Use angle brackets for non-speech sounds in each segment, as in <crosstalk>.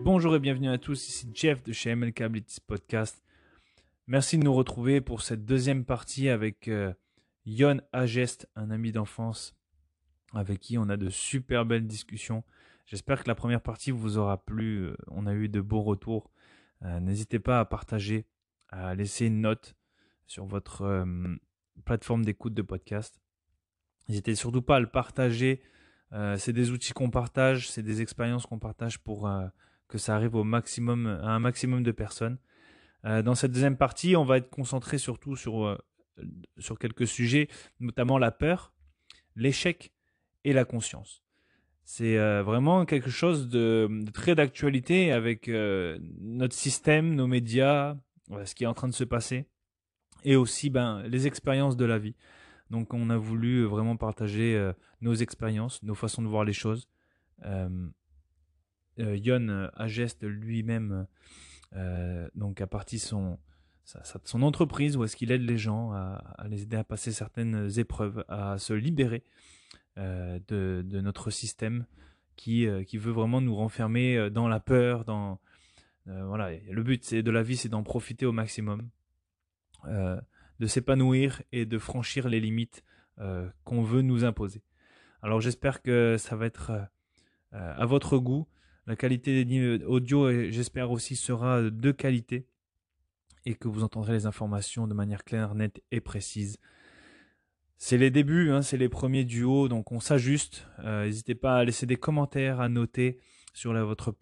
Bonjour et bienvenue à tous, ici Jeff de chez MLK Abilities Podcast. Merci de nous retrouver pour cette deuxième partie avec euh, Yon Agest, un ami d'enfance avec qui on a de super belles discussions. J'espère que la première partie vous aura plu, euh, on a eu de beaux retours. Euh, N'hésitez pas à partager, à laisser une note sur votre plateforme d'écoute de podcast. N'hésitez surtout pas à le partager. Euh, c'est des outils qu'on partage, c'est des expériences qu'on partage pour euh, que ça arrive au maximum, à un maximum de personnes. Euh, dans cette deuxième partie, on va être concentré surtout sur, sur quelques sujets, notamment la peur, l'échec et la conscience. C'est vraiment quelque chose de, de très d'actualité avec notre système, nos médias, ce qui est en train de se passer, et aussi ben, les expériences de la vie. Donc on a voulu vraiment partager euh, nos expériences, nos façons de voir les choses. Euh, euh, Yon euh, Agest lui-même euh, donc a parti son, son entreprise où est-ce qu'il aide les gens à, les aider à passer certaines épreuves, à se libérer euh, de, notre système qui, euh, veut vraiment nous renfermer euh, dans la peur, dans euh, voilà. Le but de la vie, c'est d'en profiter au maximum, euh, de s'épanouir et de franchir les limites euh, qu'on veut nous imposer. Alors j'espère que ça va être euh, euh, à votre goût. La qualité des niveaux audio, euh, j'espère aussi, sera de qualité et que vous entendrez les informations de manière claire, nette et précise. C'est les débuts, hein, c'est les premiers duos, donc on s'ajuste. Euh, N'hésitez pas à laisser des commentaires, à noter sur, votre,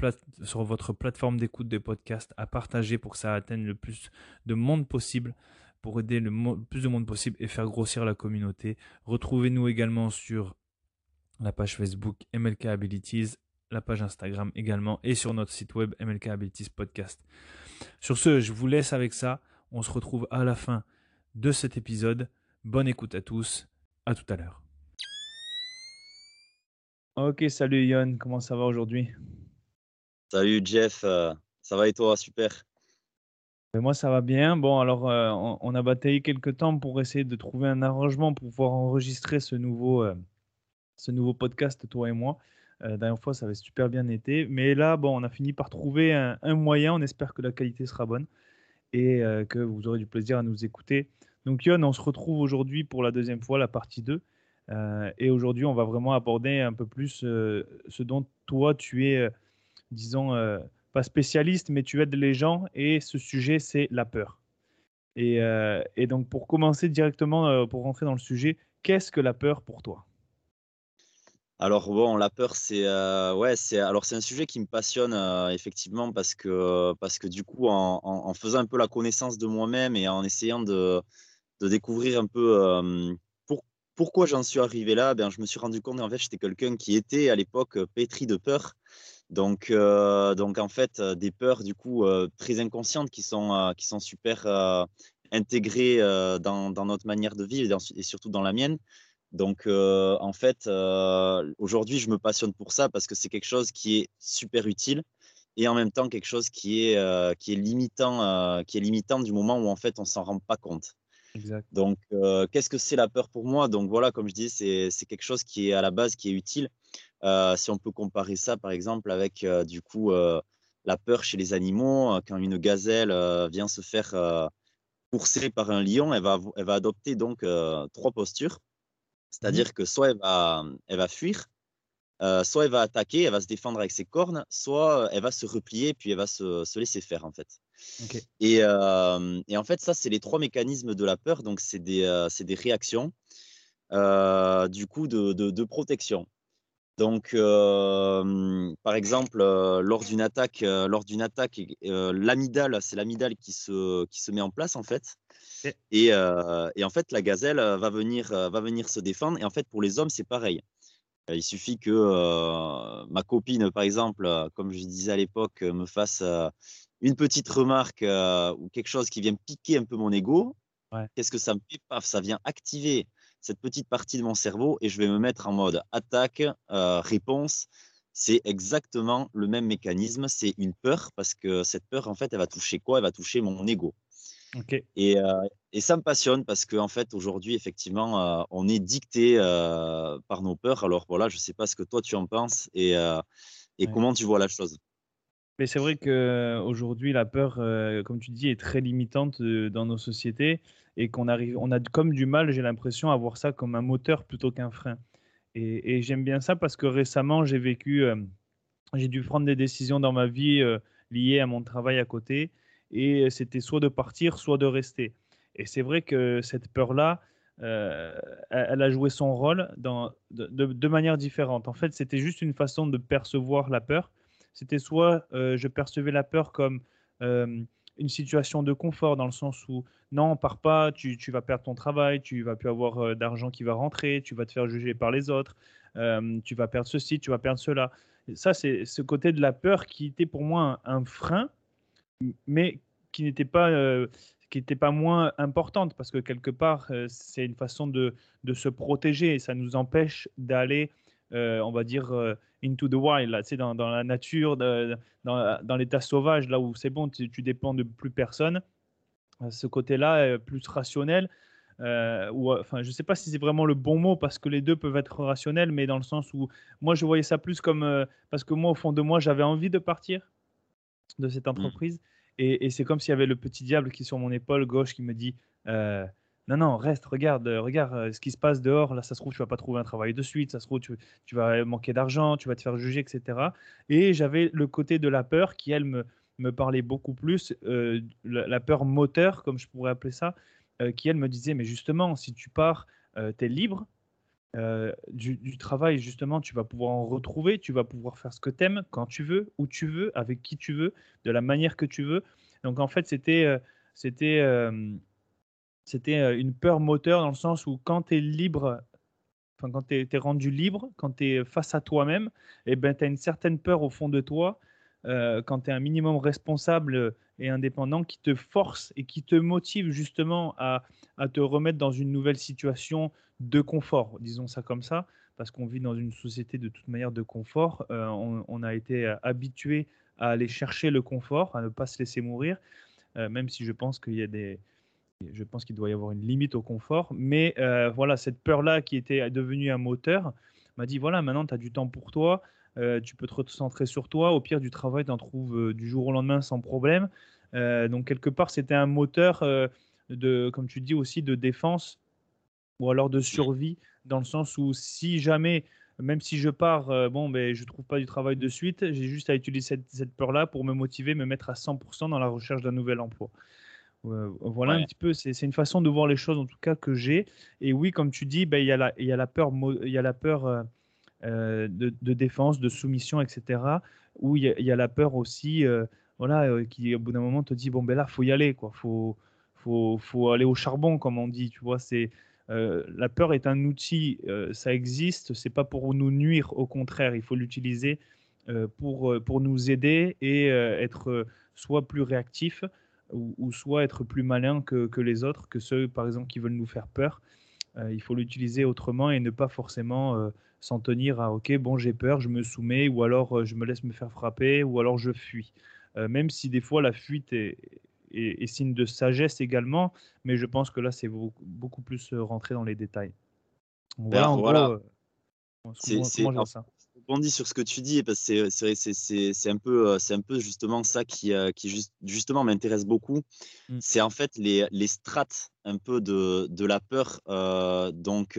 sur votre plateforme d'écoute de podcast, à partager pour que ça atteigne le plus de monde possible, pour aider le plus de monde possible et faire grossir la communauté. Retrouvez-nous également sur la page Facebook MLK Abilities, la page Instagram également et sur notre site web MLK Abilities Podcast. Sur ce, je vous laisse avec ça. On se retrouve à la fin de cet épisode. Bonne écoute à tous. À tout à l'heure. Ok, salut Yon, comment ça va aujourd'hui? Salut Jeff, euh, ça va et toi? Super. Moi, ça va bien. Bon, alors, euh, on, a bataillé quelques temps pour essayer de trouver un arrangement pour pouvoir enregistrer ce nouveau, euh, ce nouveau podcast, toi et moi. Euh, dernière fois, ça avait super bien été. Mais là, bon, on a fini par trouver un, un moyen. On espère que la qualité sera bonne et que vous aurez du plaisir à nous écouter. Donc, Yon, on se retrouve aujourd'hui pour la deuxième fois, la partie 2. Euh, et aujourd'hui, on va vraiment aborder un peu plus ce dont toi, tu es, disons, pas spécialiste, mais tu aides les gens. Et ce sujet, c'est la peur. Et, euh, donc, pour commencer directement, euh, pour rentrer dans le sujet, qu'est-ce que la peur pour toi? Alors bon, la peur, c'est euh, ouais, c'est alors c'est un sujet qui me passionne effectivement parce que parce que du coup, en, faisant un peu la connaissance de moi-même et en essayant de, découvrir un peu pour- pourquoi j'en suis arrivé là, ben je me suis rendu compte en fait j'étais quelqu'un qui était à l'époque pétri de peur. Donc euh, donc en fait euh, des peurs du coup euh, très inconscientes qui sont euh, qui sont super intégrées dans, dans notre manière de vivre et, dans- et surtout dans la mienne. Donc, en fait, aujourd'hui, je me passionne pour ça parce que c'est quelque chose qui est super utile et en même temps quelque chose qui est, qui est limitant, qui est limitant du moment où en fait on s'en rend pas compte. Exact. Donc, euh, qu'est-ce que c'est la peur pour moi? Donc voilà, comme je dis, c'est c'est quelque chose qui est à la base qui est utile. Euh, si on peut comparer ça, par exemple, avec euh, du coup euh, la peur chez les animaux, quand une gazelle vient se faire courser par un lion, elle va, elle va adopter donc euh, trois postures. C'est-à-dire que soit elle va, elle va fuir, euh, soit elle va attaquer, elle va se défendre avec ses cornes, soit elle va se replier puis elle va se, se laisser faire en fait. Et, euh, et en fait, ça, c'est les trois mécanismes de la peur. Donc, c'est des, c'est des réactions du coup de, de, de protection. Donc, euh, par exemple, euh, lors d'une attaque, euh, lors d'une attaque, l'amygdale, c'est l'amygdale qui se, qui se met en place en fait. Et, et en fait, la gazelle va venir, va venir se défendre. Et en fait, pour les hommes, c'est pareil. Il suffit que ma copine, par exemple, comme je disais à l'époque, me fasse une petite remarque ou quelque chose qui vient piquer un peu mon ego. Ouais. Qu'est-ce que ça me fait? Paf, ça vient activer cette petite partie de mon cerveau et je vais me mettre en mode attaque, euh, réponse. C'est exactement le même mécanisme. C'est une peur parce que cette peur, en fait, elle va toucher quoi? Elle va toucher mon ego. Et, et, ça me passionne parce qu'en en fait, aujourd'hui, effectivement, on est dicté par nos peurs. Alors voilà, je ne sais pas ce que toi tu en penses et, et comment tu vois la chose. Mais c'est vrai qu'aujourd'hui, la peur, comme tu dis, est très limitante dans nos sociétés et qu'on arrive, on a comme du mal, j'ai l'impression, à voir ça comme un moteur plutôt qu'un frein. Et, j'aime bien ça parce que récemment, j'ai vécu, j'ai dû prendre des décisions dans ma vie liées à mon travail à côté et c'était soit de partir, soit de rester. Et c'est vrai que cette peur-là, euh, elle a joué son rôle de, manière différente. En fait, c'était juste une façon de percevoir la peur. C'était soit euh, je percevais la peur comme euh, une situation de confort, dans le sens où non, pars pas, tu, tu, vas perdre ton travail, tu vas plus avoir d'argent qui va rentrer, tu vas te faire juger par les autres, tu vas perdre ceci, tu vas perdre cela. ça, c'est ce côté de la peur qui était pour moi un frein mais qui n'était pas, euh, qui n'était pas moins importante parce que quelque part, euh, c'est une façon de, de, se protéger et ça nous empêche d'aller, euh, on va dire, into the wild, là, dans, dans la nature, dans, dans l'état sauvage, là où c'est bon, tu, tu, dépends de plus personne. Ce côté-là, plus rationnel, ou, enfin, je ne sais pas si c'est vraiment le bon mot parce que les deux peuvent être rationnels, mais dans le sens où moi je voyais ça plus comme parce que moi au fond de moi j'avais envie de partir de cette mmh. entreprise et, c'est comme s'il y avait le petit diable qui sur mon épaule gauche qui me dit euh, Non, non, reste, regarde, euh, regarde euh, ce qui se passe dehors. Là, ça se trouve, tu vas pas trouver un travail de suite. Ça se trouve, tu, vas manquer d'argent, tu vas te faire juger, etc. Et j'avais le côté de la peur qui, elle, me, me parlait beaucoup plus, la, peur moteur, comme je pourrais appeler ça, qui, elle, me disait Mais justement, si tu pars, tu es libre, euh, du, travail, justement, tu vas pouvoir en retrouver, tu vas pouvoir faire ce que tu aimes, quand tu veux, où tu veux, avec qui tu veux, de la manière que tu veux. Donc, en fait, c'était euh, c'était euh, c'était une peur moteur dans le sens où quand tu es libre, enfin, quand tu es, rendu libre, quand tu es face à toi-même, et eh ben, tu as une certaine peur au fond de toi. quand tu es un minimum responsable et indépendant qui te force et qui te motive justement à, à te remettre dans une nouvelle situation de confort, disons ça comme ça, parce qu'on vit dans une société de toute manière de confort. Euh, on, a été euh, habitué à aller chercher le confort, à ne pas se laisser mourir, euh, même si je pense qu'il y a des, je pense qu'il doit y avoir une limite au confort. Mais voilà, cette peur-là qui était devenue un moteur m'a dit voilà, maintenant tu as du temps pour toi, tu peux te recentrer sur toi. Au pire du travail, tu en trouves du jour au lendemain sans problème. donc quelque part, c'était un moteur de, comme tu dis aussi, de défense ou alors de survie, dans le sens où si jamais, même si je pars, euh, bon, ben, je ne trouve pas du travail de suite, j'ai juste à utiliser cette, peur-là pour me motiver, me mettre à 100% dans la recherche d'un nouvel emploi. Euh, voilà un petit peu, c'est une façon de voir les choses en tout cas que j'ai. Et oui, comme tu dis, ben, il y, a la, y a la peur, y a la peur euh, de, défense, de soumission, etc. Ou il y, a la peur aussi, voilà, qui au bout d'un moment te dit, bon, ben là, faut y aller, quoi. Faut, faut, faut aller au charbon, comme on dit, tu vois. C'est euh, la peur est un outil, euh, ça existe, c'est pas pour nous nuire, au contraire, il faut l'utiliser euh, pour, pour nous aider et être soit plus réactif ou, soit être plus malin que, que, les autres, que ceux par exemple qui veulent nous faire peur. il faut l'utiliser autrement et ne pas forcément s'en tenir à ok, bon, j'ai peur, je me soumets, ou alors je me laisse me faire frapper, ou alors je fuis. même si des fois la fuite est, signe de sagesse également, mais je pense que là, c'est beaucoup, plus euh, rentré dans les détails. Voilà, en voilà. Gros, euh, c'est, ça. Je sur ce que tu dis parce que c'est un peu euh, c'est un peu justement ça qui qui justement m'intéresse beaucoup. Mmh. C'est en fait les, les strates un peu de, de la peur. donc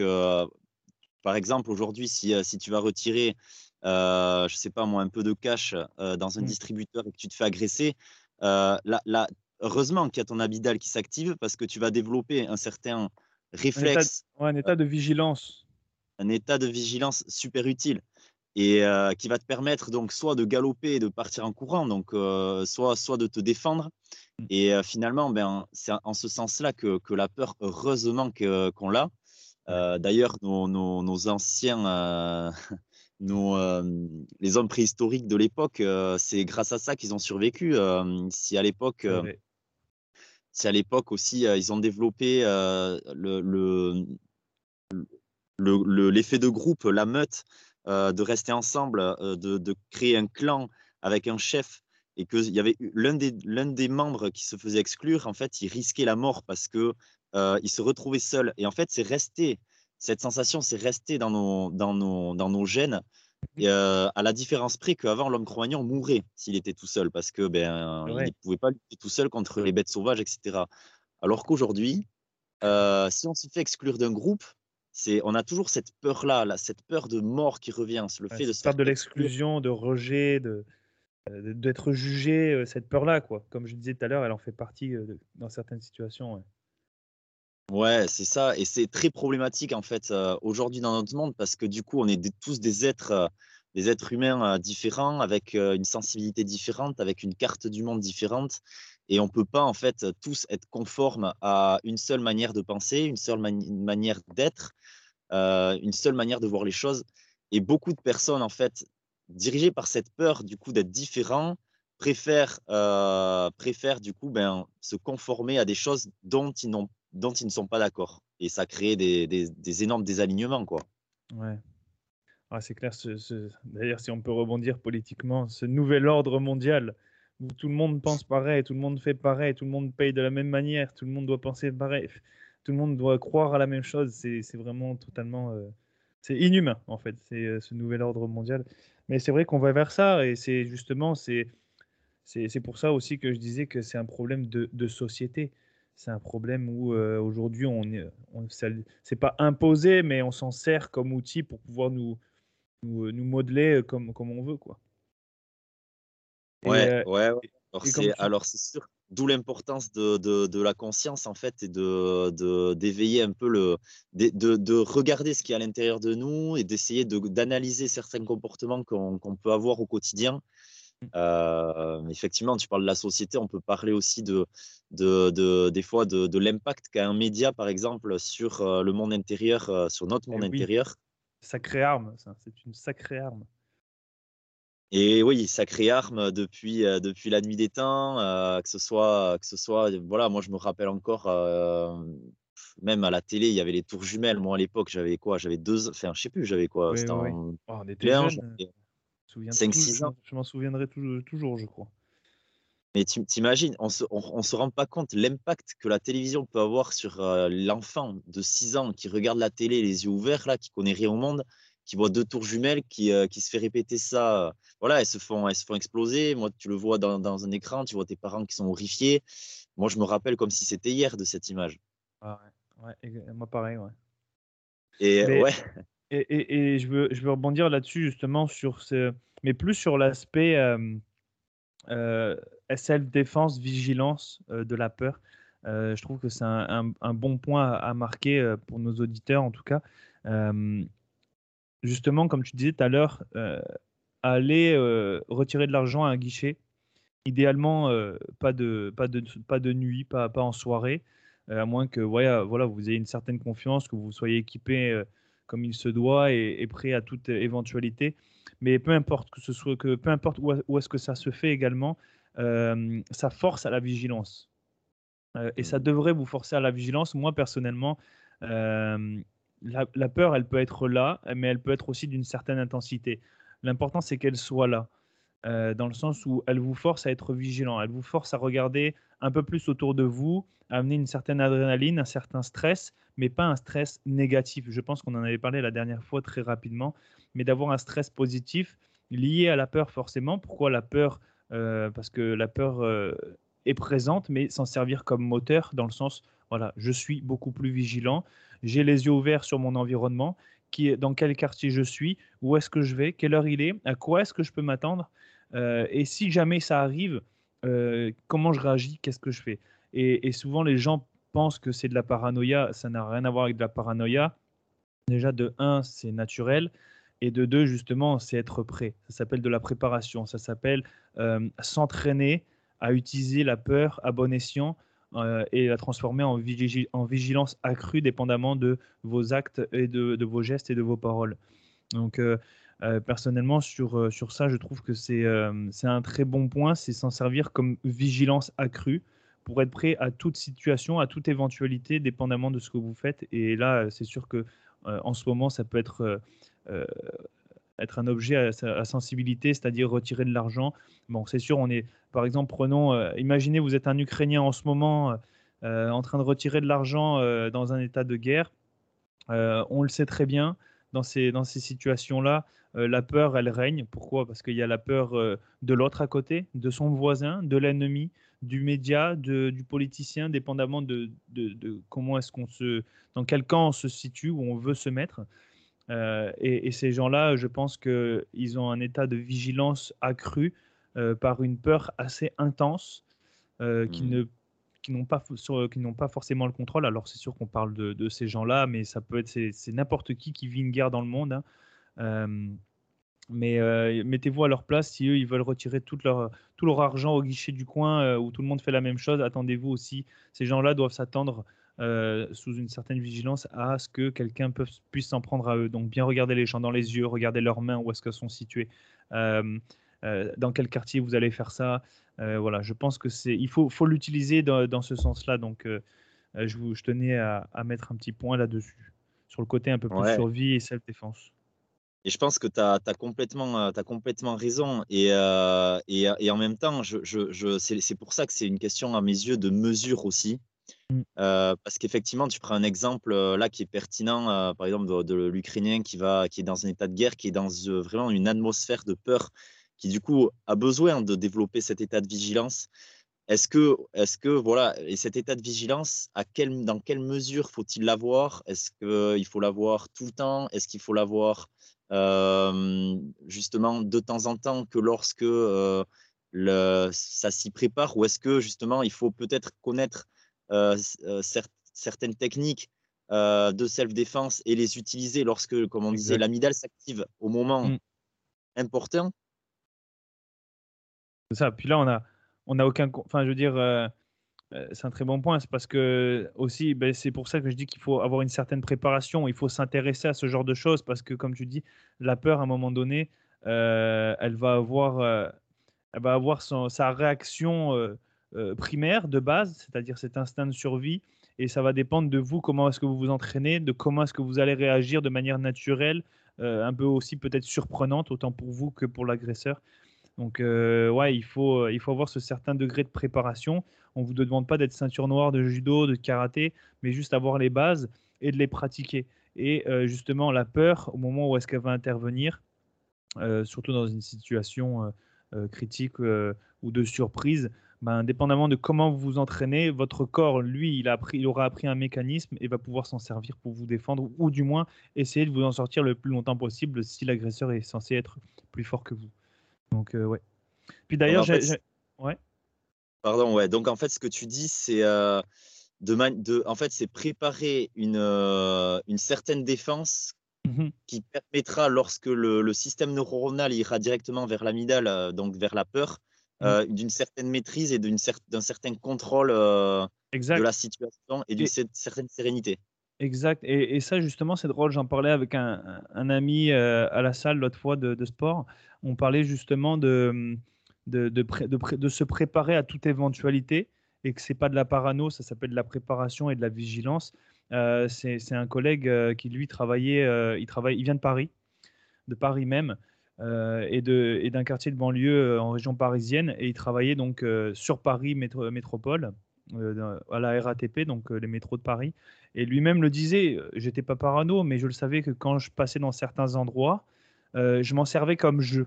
par exemple aujourd'hui si, si tu vas retirer euh, je sais pas moi un peu de cash dans un mmh. distributeur et que tu te fais agresser, la, heureusement qu'il y a ton abidal qui s'active parce que tu vas développer un certain réflexe. Un état de, vigilance. Un état de vigilance super utile et euh, qui va te permettre donc soit de galoper et de partir en courant, donc euh, soit, soit de te défendre. Mmh. Et euh, finalement, ben, c'est en ce sens-là que, que, la peur, heureusement qu'on l'a. D'ailleurs, nos, nos, nos, anciens, <laughs> nos, les hommes préhistoriques de l'époque, c'est grâce à ça qu'ils ont survécu. si à l'époque, c'est à l'époque aussi, ils ont développé le, l'effet de groupe, la meute, de rester ensemble, de, créer un clan avec un chef et qu'il y avait l'un des, l'un des membres qui se faisait exclure, en fait, il risquait la mort parce que il se retrouvait seul. Et en fait, c'est resté, cette sensation, c'est resté dans nos, dans nos, dans nos gènes. Et, à la différence près qu'avant, l'homme Cro-Magnon mourait s'il était tout seul parce que ben, il ne pouvait pas lutter tout seul contre les bêtes sauvages, etc. Alors qu'aujourd'hui, si on se fait exclure d'un groupe, c'est, on a toujours cette peur-là, là, cette peur de mort qui revient, le fait de se faire de l'exclusion, de rejet, de, d'être jugé, cette peur-là, quoi. Comme je disais tout à l'heure, elle en fait partie dans certaines situations. Ouais, c'est ça. Et c'est très problématique, en fait, aujourd'hui dans notre monde, parce que du coup, on est tous des êtres, des êtres humains différents, avec une sensibilité différente, avec une carte du monde différente. Et on ne peut pas, en fait, tous être conformes à une seule manière de penser, une seule manière d'être, une seule manière de voir les choses. Et beaucoup de personnes, en fait, dirigées par cette peur, du coup, d'être différents, préfèrent, préfèrent, du coup, ben, se conformer à des choses dont ils dont ils ne sont pas d'accord. Et ça crée des, des, énormes désalignements. Quoi. Ouais. Ah, c'est clair. D'ailleurs, si on peut rebondir politiquement, ce nouvel ordre mondial où tout le monde pense pareil, tout le monde fait pareil, tout le monde paye de la même manière, tout le monde doit penser pareil, tout le monde doit croire à la même chose, c'est, vraiment totalement. Euh, c'est inhumain, en fait, c'est euh, ce nouvel ordre mondial. Mais c'est vrai qu'on va vers ça, et c'est justement, c'est, c'est, pour ça aussi que je disais que c'est un problème de, de société c'est un problème où aujourd'hui, on, on c'est pas imposé, mais on s'en sert comme outil pour pouvoir nous, nous, modeler comme, comme on veut. Quoi. Ouais, ouais, Alors, c'est sûr, d'où l'importance de, de, de, la conscience, en fait, et de, d'éveiller un peu le. De, de, regarder ce qui est à l'intérieur de nous et d'essayer d'analyser certains comportements qu'on, qu'on peut avoir au quotidien euh, effectivement, tu parles de la société, on peut parler aussi de, de, des fois de, l'impact qu'a un média, par exemple, sur euh, le monde intérieur, euh, sur notre monde intérieur. Sacrée arme, c'est une sacrée arme. Et oui, sacrée arme depuis, depuis la nuit des temps, que ce soit, que ce soit, voilà, moi je me rappelle encore, même à la télé, il y avait les tours jumelles. Moi à l'époque, j'avais quoi? J'avais deux, enfin je sais plus, j'avais quoi? C'était oh, on était jeunes. 5-6 ans. Je m'en souviendrai toujours, je crois. Mais tu t'imagines, on se, on, se rend pas compte l'impact que la télévision peut avoir sur euh, l'enfant de 6 ans qui regarde la télé les yeux ouverts, là, qui connaît rien au monde, qui voit deux tours jumelles, qui, euh, qui se fait répéter ça. Euh, voilà, elles se, font, elles se font exploser. Moi, tu le vois dans, dans, un écran, tu vois tes parents qui sont horrifiés. Moi, je me rappelle comme si c'était hier de cette image. Ah ouais, ouais moi pareil, ouais. Et ouais. Et, je, veux, je veux rebondir là-dessus justement sur ce, mais plus sur l'aspect euh, euh self-défense, vigilance euh, de la peur. Euh, je trouve que c'est un, bon point à, marquer pour nos auditeurs en tout cas. Justement, comme tu disais tout à l'heure, aller retirer de l'argent à un guichet, idéalement pas, de, pas, de, pas de nuit, pas, pas en soirée, à moins que voilà, voilà, vous ayez une certaine confiance, que vous soyez équipé comme il se doit et, prêt à toute éventualité. Mais peu importe que ce soit que peu importe où, est-ce que ça se fait également, euh, ça force à la vigilance. Euh, et ça mmh. devrait vous forcer à la vigilance. Moi personnellement, euh, la, peur, elle peut être là, mais elle peut être aussi d'une certaine intensité. L'important, c'est qu'elle soit là. dans le sens où elle vous force à être vigilant, elle vous force à regarder un peu plus autour de vous, à amener une certaine adrénaline, un certain stress, mais pas un stress négatif. Je pense qu'on en avait parlé la dernière fois très rapidement, mais d'avoir un stress positif lié à la peur forcément. Pourquoi la peur euh, Parce que la peur euh, est présente, mais s'en servir comme moteur dans le sens, voilà, je suis beaucoup plus vigilant, j'ai les yeux ouverts sur mon environnement, qui dans quel quartier je suis, où est-ce que je vais, quelle heure il est, à quoi est-ce que je peux m'attendre, euh, et si jamais ça arrive, comment je réagis, qu'est-ce que je fais. et souvent les gens pense que c'est de la paranoïa, ça n'a rien à voir avec de la paranoïa. Déjà, de un, c'est naturel. Et de deux, justement, c'est être prêt. Ça s'appelle de la préparation. Ça s'appelle euh, s'entraîner à utiliser la peur à bon escient euh, et la transformer en, vigilance accrue dépendamment de vos actes et de, vos gestes et de vos paroles. Donc, euh, personnellement, sur, sur ça, je trouve que c'est un très bon point. C'est s'en servir comme vigilance accrue pour être prêt à toute situation, à toute éventualité, dépendamment de ce que vous faites. Et là, c'est sûr que euh, en ce moment, ça peut être euh, euh, être un objet à, sensibilité, c'est-à-dire retirer de l'argent. Bon, c'est sûr, on est, par exemple, prenons, imaginez, vous êtes un Ukrainien en ce moment en train de retirer de l'argent dans un état de guerre. on le sait très bien, dans ces, dans ces situations-là, la peur, elle règne. Pourquoi? Parce qu'il y a la peur de l'autre à côté, de son voisin, de l'ennemi, du média, du politicien, dépendamment de, comment est-ce qu'on se, dans quel camp on se situe, où on veut se mettre. Euh, et, ces gens-là, je pense qu'ils ont un état de vigilance accru euh, par une peur assez intense euh, qui mmh. ne qui n'ont pas, qui pas forcément le contrôle. Alors c'est sûr qu'on parle de, ces gens-là, mais ça peut être c'est, n'importe qui qui vit une guerre dans le monde. Hein. Mais mettez-vous à leur place si eux ils veulent retirer tout leur, tout leur argent au guichet du coin où tout le monde fait la même chose. Attendez-vous aussi. Ces gens-là doivent s'attendre euh, sous une certaine vigilance à ce que quelqu'un puisse s'en prendre à eux. Donc bien regarder les gens dans les yeux, regarder leurs mains où est-ce qu'elles sont situées, dans quel quartier vous allez faire ça. voilà, je pense que c'est il faut, faut l'utiliser dans, dans, ce sens-là. Donc je, vous, je tenais à, à, mettre un petit point là-dessus sur le côté un peu plus survie et self-défense. Et je pense que tu as, complètement, as complètement raison. Et, euh, et, et, en même temps, je, je, c'est pour ça que c'est une question, à mes yeux, de mesure aussi. Mmh. Euh, parce qu'effectivement, tu prends un exemple euh, là qui est pertinent, par exemple, de, l'Ukrainien qui, qui est dans un état de guerre, qui est dans vraiment une atmosphère de peur, qui du coup a besoin de développer cet état de vigilance. Est-ce que, est que, voilà, et cet état de vigilance, dans quelle mesure faut-il l'avoir? Est-ce qu'il faut l'avoir tout le temps? Est-ce qu'il faut l'avoir justement de temps en temps que lorsque ça s'y prépare? Ou est-ce que justement il faut peut-être connaître certaines techniques de self-défense et les utiliser lorsque, comme on disait, l'amidale s'active au moment mmh. important C'est ça. Puis là, on a, on a aucun. Enfin, je veux dire euh, c'est un très bon point. C'est parce que aussi, ben, c'est pour ça que je dis qu'il faut avoir une certaine préparation. Il faut s'intéresser à ce genre de choses parce que, comme tu dis, la peur, à un moment donné, euh, elle va avoir, euh, elle va avoir son, sa réaction primaire de base, c'est-à-dire cet instinct de survie. Et ça va dépendre de vous, comment est-ce que vous vous entraînez, de comment est-ce que vous allez réagir de manière naturelle, un peu aussi peut-être surprenante, autant pour vous que pour l'agresseur. Donc, ouais, il faut, il faut avoir ce certain degré de préparation. On ne vous demande pas d'être ceinture noire de judo, de karaté, mais juste avoir les bases et de les pratiquer. Et euh, justement, la peur, au moment où est-ce qu'elle va intervenir, euh, surtout dans une situation euh, critique ou de surprise, ben, indépendamment de comment vous vous entraînez, votre corps, lui, il, a appris, il aura appris un mécanisme et va pouvoir s'en servir pour vous défendre, ou du moins essayer de vous en sortir le plus longtemps possible si l'agresseur est censé être plus fort que vous. Donc, ouais. Puis d'ailleurs, j'ai... Ouais. Pardon, ouais. Donc en fait, ce que tu dis, c'est euh, de, de, en fait, c'est préparer une, euh, une certaine défense mmh qui permettra, lorsque le, système neuronal ira directement vers l'amidale, euh, donc vers la peur, mmh. d'une certaine maîtrise et d'un certain contrôle de la situation et d'une certaine sérénité. Exact. Et, ça, justement, c'est drôle. J'en parlais avec un, ami à la salle l'autre fois de, de, sport. On parlait justement de de, de, se préparer à toute éventualité et que c'est pas de la parano, ça s'appelle de la préparation et de la vigilance. Euh, c'est un collègue euh, qui lui travaillait, euh, il travaille, il vient de Paris, de Paris même, et d'un quartier de banlieue en région parisienne, et il travaillait donc sur Paris métropole, à la RATP, donc les métros de Paris. Et lui-même le disait, j'étais pas parano, mais je le savais que quand je passais dans certains endroits, je m'en servais comme jeu.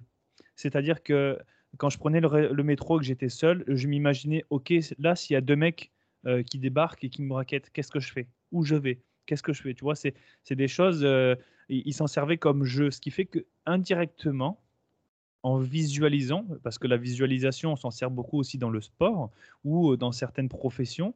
C'est-à-dire que quand je prenais le, métro et que j'étais seul, je m'imaginais, ok, là, s'il y a deux mecs euh, qui débarquent et qui me raquettent, qu'est-ce que je fais? Où je vais? Qu'est-ce que je fais Tu vois, c'est des choses, euh, ils s'en servaient comme jeu, ce qui fait que indirectement, en visualisant, parce que la visualisation, on s'en sert beaucoup aussi dans le sport ou euh, dans certaines professions,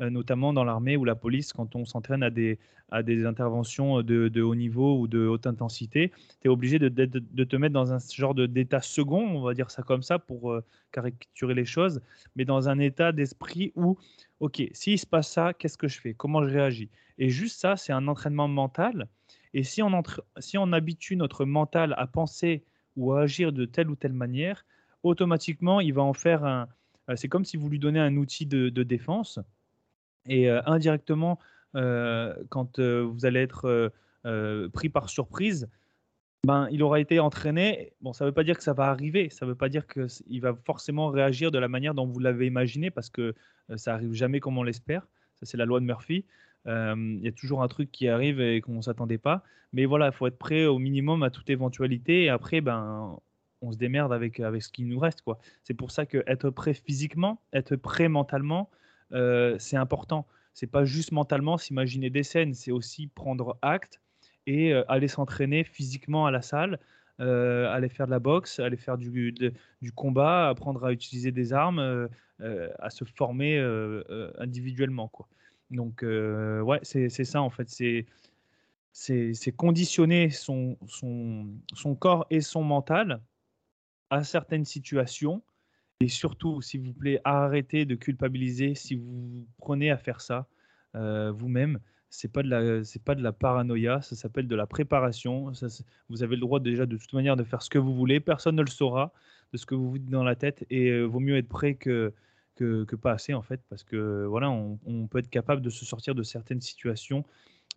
notamment dans l'armée ou la police, quand on s'entraîne à des, à des interventions de, de, haut niveau ou de haute intensité, tu es obligé de, de, de, te mettre dans un genre d'état second, on va dire ça comme ça pour euh, caricaturer les choses, mais dans un état d'esprit où, ok, s'il se passe ça, qu'est-ce que je fais? Comment je réagis? Et juste ça, c'est un entraînement mental. Et si on, entre, si on habitue notre mental à penser ou à agir de telle ou telle manière, automatiquement, il va en faire un... Euh, c'est comme si vous lui donnez un outil de, de défense et indirectement, quand vous allez être pris par surprise, ben, il aura été entraîné. Bon, ça ne veut pas dire que ça va arriver. Ça ne veut pas dire qu'il va forcément réagir de la manière dont vous l'avez imaginé, parce que ça arrive jamais comme on l'espère. Ça, c'est la loi de Murphy. Il y a toujours un truc qui arrive et qu'on ne s'attendait pas. Mais voilà, il faut être prêt au minimum à toute éventualité. Et après, ben, on se démerde avec, avec ce qui nous reste. C'est pour ça que être prêt physiquement, être prêt mentalement, c'est important. C'est pas juste mentalement s'imaginer des scènes, c'est aussi prendre acte et aller s'entraîner physiquement à la salle, aller faire de la boxe, aller faire du, du combat, apprendre à utiliser des armes, à se former individuellement. Quoi. Donc, ouais, c'est ça en fait. C'est c'est conditionner son, son, son, corps et son mental à certaines situations. Et surtout, s'il vous plaît, arrêtez de culpabiliser si vous prenez à faire ça vous-même c'est pas pas de la paranoïa, ça s'appelle de la préparation. vous avez le droit déjà de toute manière de faire ce que vous voulez, personne ne le saura de ce que vous vous dites dans la tête et euh, vaut mieux être prêt que, que, pas assez en fait parce que voilà on, peut être capable de se sortir de certaines situations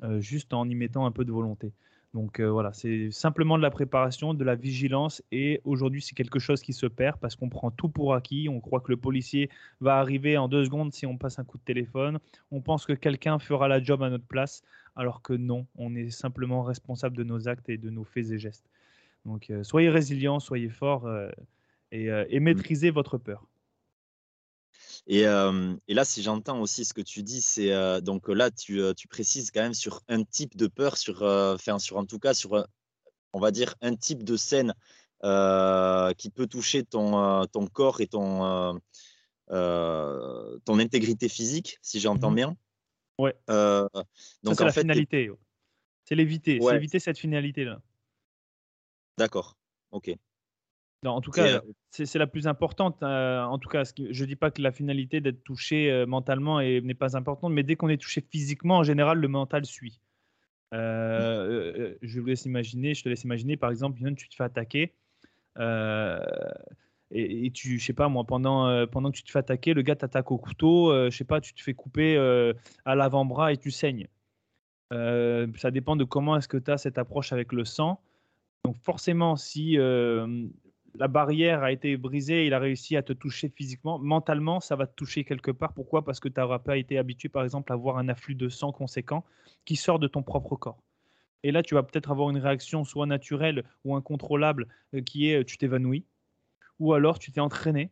euh, juste en y mettant un peu de volonté. Donc euh, voilà, c'est simplement de la préparation, de la vigilance. Et aujourd'hui, c'est quelque chose qui se perd parce qu'on prend tout pour acquis. On croit que le policier va arriver en deux secondes si on passe un coup de téléphone. On pense que quelqu'un fera la job à notre place, alors que non, on est simplement responsable de nos actes et de nos faits et gestes. Donc euh, soyez résilients, soyez forts euh, et, et mmh. maîtrisez votre peur. Et, là, si j'entends aussi ce que tu dis, c'est donc là, tu, tu, précises quand même sur un type de peur, sur, enfin, sur en tout cas, sur, on va dire, un type de scène qui peut toucher ton, ton corps et ton, ton intégrité physique, si j'entends mmh bien. Ouais. donc, c'est la finalité. C'est l'éviter, c'est éviter cette finalité-là. D'accord, ok en tout cas, c'est la plus importante. en tout cas, je ne dis pas que la finalité d'être touché mentalement n'est pas importante, mais dès qu'on est touché physiquement, en général, le mental suit. je vous laisse imaginer, je te laisse imaginer, par exemple, tu te fais attaquer. et, tu, je sais pas moi, pendant, pendant que tu te fais attaquer, le gars t'attaque au couteau, je sais pas, tu te fais couper à l'avant-bras et tu saignes. ça dépend de comment est-ce que tu as cette approche avec le sang. Donc forcément, si la barrière a été brisée, il a réussi à te toucher physiquement, mentalement, ça va te toucher quelque part. Pourquoi? Parce que tu n'auras pas été habitué, par exemple, à avoir un afflux de sang conséquent qui sort de ton propre corps. Et là, tu vas peut-être avoir une réaction soit naturelle ou incontrôlable euh, qui est euh, tu t'évanouis, ou alors tu t'es entraîné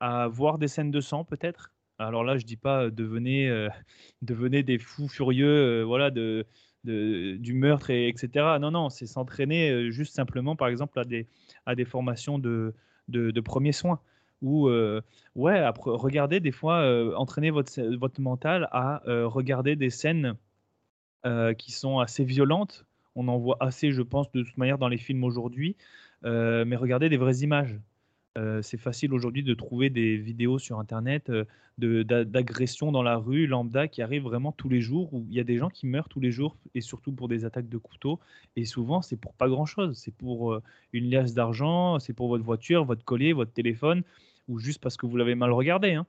à voir des scènes de sang peut-être. Alors là, je dis pas euh, devenez, <laughs> devenez des fous furieux, voilà, de, du meurtre, et, etc. Non, non, c'est s'entraîner juste simplement, par exemple, à des, à des formations de, de, premiers soins. Ou, euh, ouais, regardez des fois, euh, entraîner votre, votre mental à euh, regarder des scènes qui sont assez violentes. On en voit assez, je pense, de toute manière dans les films aujourd'hui. mais regardez des vraies images. Euh, c'est facile aujourd'hui de trouver des vidéos sur Internet euh, d'agressions dans la rue lambda qui arrivent vraiment tous les jours, où il y a des gens qui meurent tous les jours, et surtout pour des attaques de couteau. Et souvent, c'est pour pas grand-chose. C'est pour euh, une liasse d'argent, c'est pour votre voiture, votre collier, votre téléphone, ou juste parce que vous l'avez mal regardé. Hein.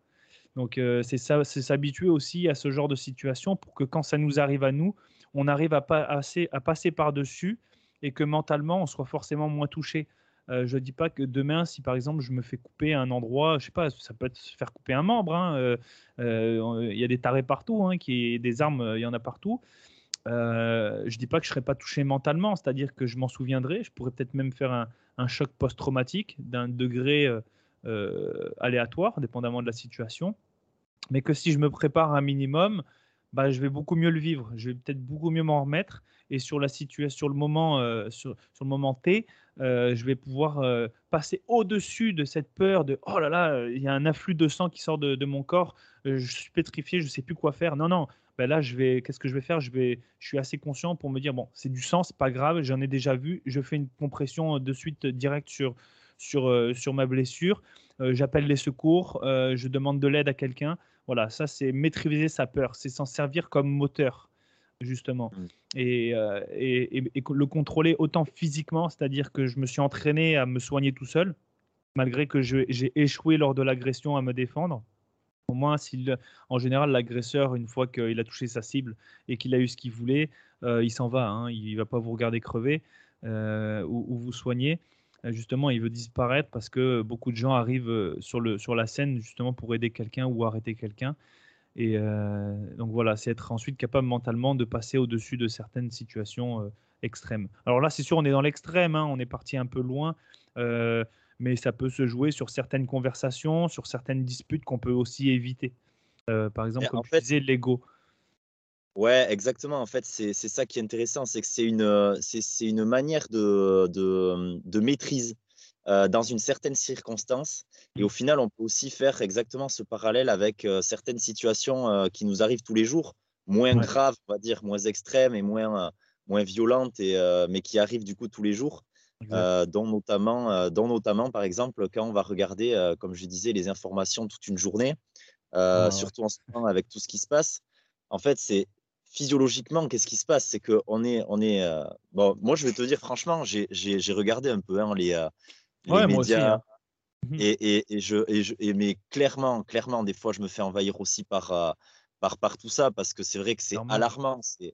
Donc c'est s'habituer aussi à ce genre de situation pour que quand ça nous arrive à nous, on arrive à, pas, à passer par-dessus et que mentalement, on soit forcément moins touché. Euh, je ne dis pas que demain, si par exemple je me fais couper un endroit, je sais pas, ça peut être se faire couper un membre. Hein, euh, euh, il y a des tarés partout, hein, qui, des armes, il y en a partout. je ne dis pas que je ne serais pas touché mentalement, c'est-à-dire que je m'en souviendrai. Je pourrais peut-être même faire un, choc post-traumatique d'un degré aléatoire, dépendamment de la situation. Mais que si je me prépare un minimum, bah, je vais beaucoup mieux le vivre. Je vais peut-être beaucoup mieux m'en remettre. Et sur la situation, sur le moment, sur, sur, le moment T, euh, je vais pouvoir euh, passer au-dessus de cette peur de oh là là, il y a un afflux de sang qui sort de, mon corps, euh, je suis pétrifié, je ne sais plus quoi faire. Non, non, ben là, je vais, qu'est-ce que je vais faire? Je, vais, je suis assez conscient pour me dire bon, c'est du sang, c'est pas grave, j'en ai déjà vu, je fais une compression de suite directe sur, sur, sur ma blessure, j'appelle les secours, je demande de l'aide à quelqu'un. Voilà, ça, c'est maîtriser sa peur, c'est s'en servir comme moteur justement. Mmh. Euh, et, et, le contrôler autant physiquement, c'est-à-dire que je me suis entraîné à me soigner tout seul, malgré que j'ai échoué lors de l'agression à me défendre. Au moins, en général, l'agresseur, une fois qu'il a touché sa cible et qu'il a eu ce qu'il voulait, euh, il s'en va. Hein, il ne va pas vous regarder crever. où, vous soignez, justement, il veut disparaître parce que beaucoup de gens arrivent sur, le, sur la scène justement pour aider quelqu'un ou arrêter quelqu'un. Et donc voilà, c'est être ensuite capable mentalement de passer au-dessus de certaines situations extrêmes. Alors là, c'est sûr, on est dans l'extrême, hein, on est parti un peu loin, mais ça peut se jouer sur certaines conversations, sur certaines disputes qu'on peut aussi éviter. par exemple, comme tu disais, l'ego. Ouais, exactement. En fait, c'est ça qui est intéressant, c'est que c'est une, une manière de, de, de maîtrise dans une certaine circonstance. Et au mmh. final, on peut aussi faire exactement ce parallèle avec certaines situations qui nous arrivent tous les jours, moins graves, on va dire, moins extrêmes et moins, moins violentes, et, mais qui arrivent du coup tous les jours. dont, notamment, dont notamment, par exemple, quand on va regarder, comme je disais, les informations toute une journée, ah surtout en ce moment avec tout ce qui se passe. En fait, c'est physiologiquement, qu'est-ce qui se passe? C'est qu'on est, on est, bon, moi, je vais te dire franchement, j'ai regardé un peu hein, les, ouais, Moi aussi, hein. Mmh et, et, je, et, je, et, mais clairement, clairement, des fois, je me fais envahir aussi par, euh, par, par tout ça parce que c'est vrai que c'est alarmant. C'est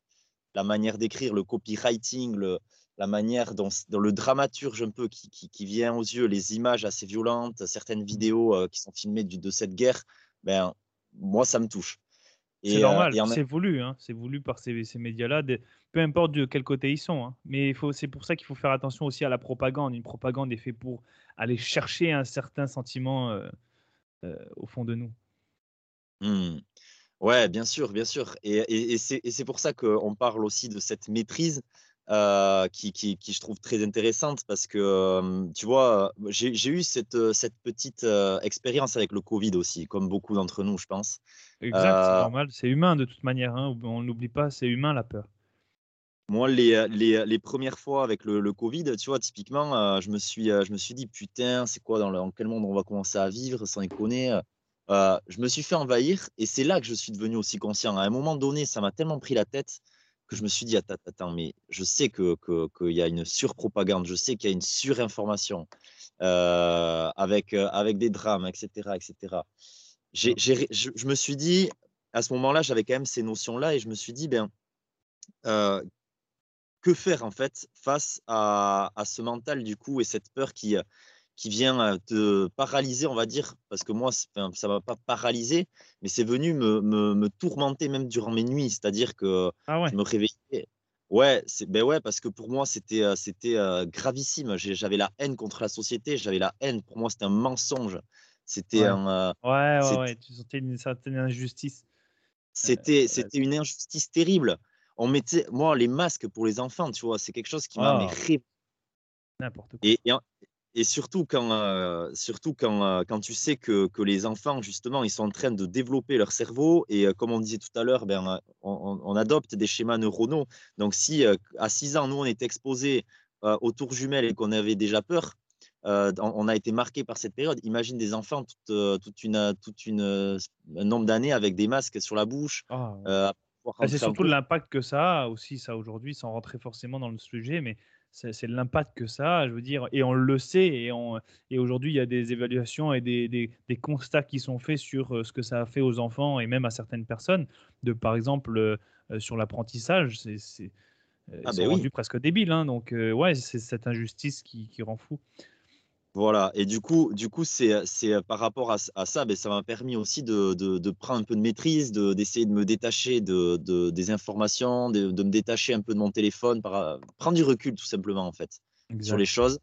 la manière d'écrire, le copywriting, le, la manière dont, dans le dramaturge un peu qui, qui, qui, vient aux yeux, les images assez violentes, certaines mmh. vidéos euh, qui sont filmées du, de cette guerre, ben, moi, ça me touche. C'est normal, c'est voulu, hein, c'est voulu par ces, ces médias-là, peu importe de quel côté ils sont. Hein. Mais c'est pour ça qu'il faut faire attention aussi à la propagande. Une propagande est faite pour aller chercher un certain sentiment euh, euh, au fond de nous. Mmh. Ouais, bien sûr, bien sûr. Et, et, et c'est pour ça qu'on parle aussi de cette maîtrise euh, qui, qui, qui, je trouve très intéressante parce que, tu vois, j'ai eu cette, cette petite expérience avec le Covid aussi, comme beaucoup d'entre nous, je pense. Exact, c'est normal, c'est humain de toute manière. Hein. On n'oublie pas, c'est humain la peur. Moi, les, les, les, premières fois avec le, le, Covid, tu vois, typiquement, je, me suis, je me suis dit, putain, c'est quoi, dans, le, dans, quel monde on va commencer à vivre, sans déconner euh, Je me suis fait envahir et c'est là que je suis devenu aussi conscient. À un moment donné, ça m'a tellement pris la tête que je me suis dit, attends, attends, mais je sais qu'il que, que y a une surpropagande, je sais qu'il y a une surinformation euh, avec, euh, avec des drames, etc. etc. J'ai, je, je, me suis dit, à ce moment-là, j'avais quand même ces notions-là et je me suis dit, ben, euh, que faire en fait face à, à, ce mental du coup et cette peur qui, qui vient te paralyser, on va dire, parce que moi, ça ne m'a pas paralysé, mais c'est venu me, me, me, tourmenter même durant mes nuits, c'est-à-dire que ah je me réveillais. Ouais, ben ouais, parce que pour moi, c'était c'était gravissime. J'avais la haine contre la société, j'avais la haine. Pour moi, c'était un mensonge. C'était ouais. un. Ouais, ouais, ouais, tu sentais une certaine injustice. C'était euh, c'était une injustice terrible. On mettait, moi, les masques pour les enfants, tu vois, c'est quelque chose qui m'a oh. N'importe quoi. Et, et, et surtout quand, euh, surtout quand, euh, quand tu sais que, que, les enfants, justement, ils sont en train de développer leur cerveau. Et euh, comme on disait tout à l'heure, ben, on, on, adopte des schémas neuronaux. Donc, si à 6 ans, nous, on est exposé aux tours jumelles et qu'on avait déjà peur, on a été marqué par cette période. Imagine des enfants toute, toute une, toute une, un nombre d'années avec des masques sur la bouche. Ah, c'est surtout l'impact que ça a aussi, ça aujourd'hui, sans rentrer forcément dans le sujet, mais c'est l'impact que ça a, je veux dire, et on le sait, et, et aujourd'hui, il y a des évaluations et des, des, constats qui sont faits sur euh, ce que ça a fait aux enfants et même à certaines personnes, de par exemple euh, euh, sur l'apprentissage, c'est ah ben rendu presque débile, hein, donc ouais, c'est cette injustice qui, qui rend fou. Voilà, et du coup, du coup, c'est, c'est par rapport à, à ça, ben, ça m'a permis aussi de, de, de, prendre un peu de maîtrise, de, d'essayer de me détacher de, de des informations, de, de, me détacher un peu de mon téléphone, par, prendre du recul tout simplement en fait sur les choses.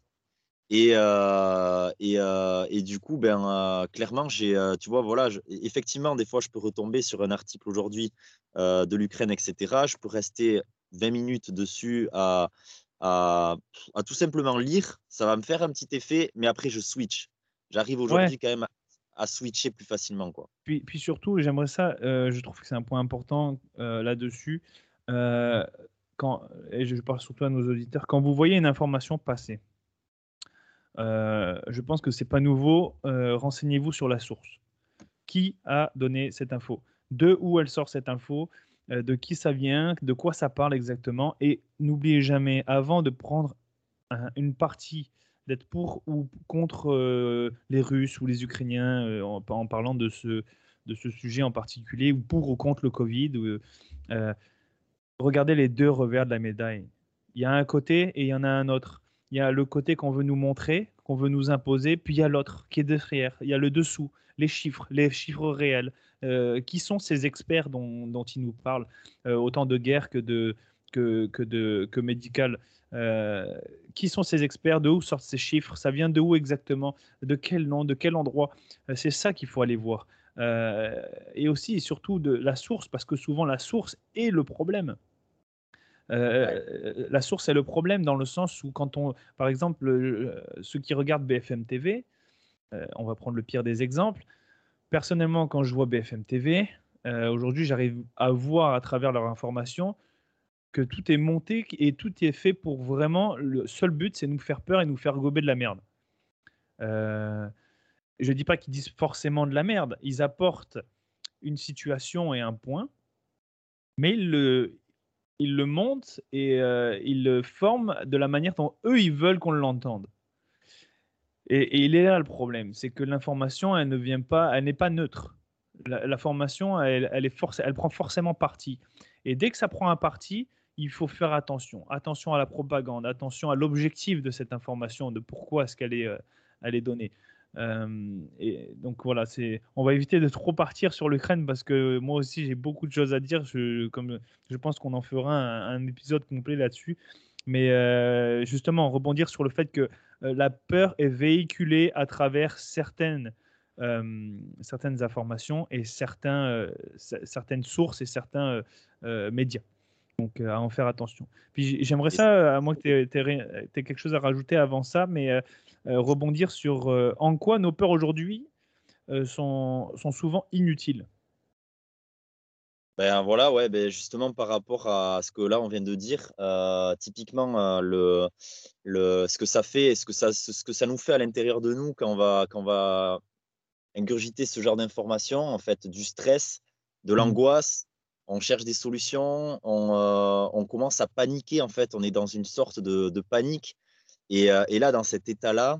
Et, euh, et, euh, et, du coup, ben, euh, clairement, j'ai, tu vois, voilà, effectivement, des fois, je peux retomber sur un article aujourd'hui de l'Ukraine, etc. Je peux rester 20 minutes dessus à à, tout simplement lire. Ça va me faire un petit effet, mais après, je switch. J'arrive aujourd'hui quand même à, switcher plus facilement. Quoi. Puis, puis surtout, j'aimerais ça, euh, je trouve que c'est un point important euh, là-dessus. Euh, quand, et je parle surtout à nos auditeurs, quand vous voyez une information passer, je pense que c'est pas nouveau. Renseignez-vous sur la source. Qui a donné cette info? De où elle sort cette info? De qui ça vient, de quoi ça parle exactement. Et n'oubliez jamais, avant de prendre une partie, d'être pour ou contre euh, les Russes ou les Ukrainiens, euh, en, parlant de ce, de ce sujet en particulier, ou pour ou contre le Covid, regardez les deux revers de la médaille. Il y a un côté et il y en a un autre. Il y a le côté qu'on veut nous montrer, qu'on veut nous imposer, puis il y a l'autre qui est derrière. Il y a le dessous, les chiffres, les chiffres réels. Euh, qui sont ces experts dont, dont ils nous parlent, euh, autant de guerre que de que, que de que médical euh, qui sont ces experts De où sortent ces chiffres Ça vient de où exactement De quel nom De quel endroit C'est ça qu'il faut aller voir. et aussi et surtout de la source, parce que souvent la source est le problème. La source est le problème dans le sens où quand on, par exemple, ceux qui regardent BFM TV, on va prendre le pire des exemples, personnellement, quand je vois BFM TV, euh, aujourd'hui, j'arrive à voir à travers leur information que tout est monté et tout est fait pour vraiment. Le seul but, c'est nous faire peur et nous faire gober de la merde. Euh, je ne dis pas qu'ils disent forcément de la merde. Ils apportent une situation et un point, mais ils le, ils le montent et euh, ils le forment de la manière dont eux, ils veulent qu'on l'entende. Et, il est là le problème, c'est que l'information, elle ne vient pas, elle n'est pas neutre. La, formation, elle, est elle prend forcément parti. Et dès que ça prend un parti, il faut faire attention. Attention à la propagande, attention à l'objectif de cette information, de pourquoi est-ce qu'elle est, euh, elle est donnée. Euh, et donc voilà, c'est, on va éviter de trop partir sur l'Ukraine parce que moi aussi j'ai beaucoup de choses à dire. Je, comme, je pense qu'on en fera un, épisode complet là-dessus. Mais euh, justement, rebondir sur le fait que euh, la peur est véhiculée à travers certaines, euh, certaines informations et certains, certaines sources et certains médias. Donc à en faire attention. Puis j'aimerais ça, à moins que tu aies, quelque chose à rajouter avant ça, mais rebondir sur en quoi nos peurs aujourd'hui sont, sont souvent inutiles. Ben voilà, ouais, ben justement par rapport à ce que là on vient de dire, euh, typiquement euh, le, le, ce que ça fait, ce que ça, ce que ça nous fait à l'intérieur de nous quand on va, quand on va ingurgiter ce genre d'informations, en fait, du stress, de mmh. l'angoisse, on cherche des solutions, on, euh, on, commence à paniquer, en fait, on est dans une sorte de, de panique. Et, et, là, dans cet état-là,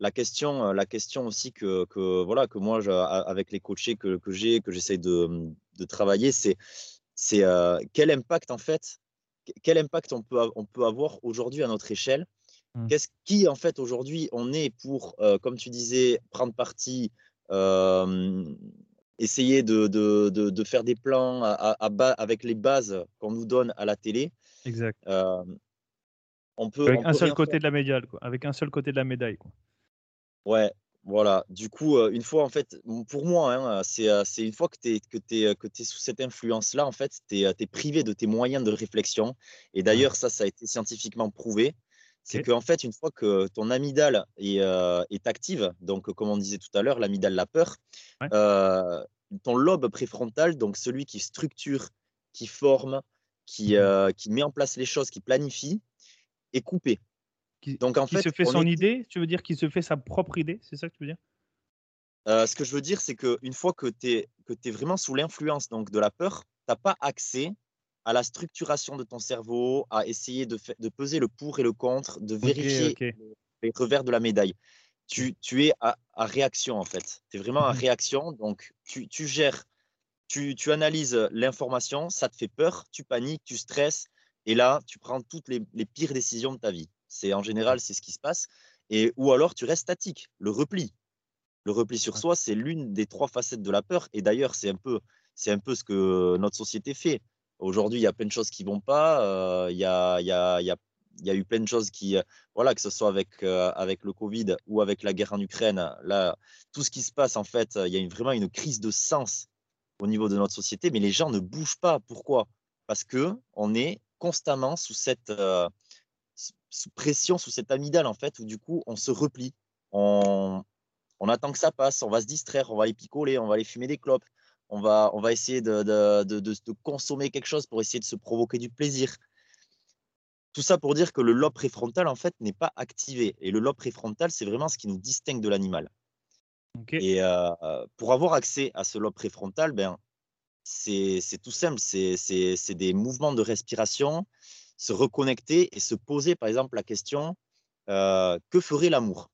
la question, la question aussi que, que, voilà, que moi, je, avec les coachés que, que j'ai, que j'essaie de, de travailler, c'est c'est euh, quel impact en fait, quel impact on peut, on peut avoir aujourd'hui à notre échelle? Mmh. Qu'est-ce qui en fait aujourd'hui on est pour, euh, comme tu disais, prendre parti, euh, essayer de, de, de, faire des plans à, à, avec les bases qu'on nous donne à la télé. Exact. on peut, avec un seul côté de la médaille, quoi. Avec un seul côté de la médaille, quoi. Ouais, voilà, du coup, euh, une fois, en fait, pour moi, hein, euh, c'est une fois que tu es, que es, que es sous cette influence-là, en fait, tu es, privé de tes moyens de réflexion. Et d'ailleurs, ça, ça a été scientifiquement prouvé. C'est qu'en fait, une fois que ton amygdale est, est active, donc comme on disait tout à l'heure, l'amygdale, la peur, ton lobe préfrontal, donc celui qui structure, qui forme, qui, mmh qui met en place les choses, qui planifie, est coupé. Qui, Donc en fait, se fait son idée, tu veux dire qu'il se fait sa propre idée, c'est ça que tu veux dire? Euh, Ce que je veux dire, c'est qu'une fois que tu es, que es vraiment sous l'influence donc de la peur, tu n'as pas accès à la structuration de ton cerveau, à essayer de, de peser le pour et le contre, de vérifier les revers de la médaille. Tu, tu es à, réaction en fait. Tu es vraiment à mmh réaction, donc tu, tu gères, tu, tu analyses l'information, ça te fait peur, tu paniques, tu stresses, et là, tu prends toutes les, les pires décisions de ta vie. C'est en général c'est ce qui se passe. Et ou alors tu restes statique, le repli. Le repli sur soi, c'est l'une des trois facettes de la peur. Et d'ailleurs, c'est un peu, c'est un peu ce que notre société fait. Aujourd'hui, il y a plein de choses qui vont pas. Euh, il y, a, y, a, y, a, y, a, eu plein de choses qui, euh, voilà, que ce soit avec, euh, avec le Covid ou avec la guerre en Ukraine. Là, tout ce qui se passe, en fait, il y a vraiment une crise de sens au niveau de notre société, mais les gens ne bougent pas. Pourquoi? Parce que on est constamment sous cette, sous pression, sous cette amygdale, en fait, où du coup, on se replie. On, on attend que ça passe, on va se distraire, on va aller picoler, on va aller fumer des clopes, on va, on va essayer de, de, de, de, consommer quelque chose pour essayer de se provoquer du plaisir. Tout ça pour dire que le lobe préfrontal, en fait, n'est pas activé. Et le lobe préfrontal, c'est vraiment ce qui nous distingue de l'animal. Et euh, pour avoir accès à ce lobe préfrontal, ben, c'est tout simple. C'est des mouvements de respiration, se reconnecter et se poser, par exemple, la question euh, que ferait l'amour?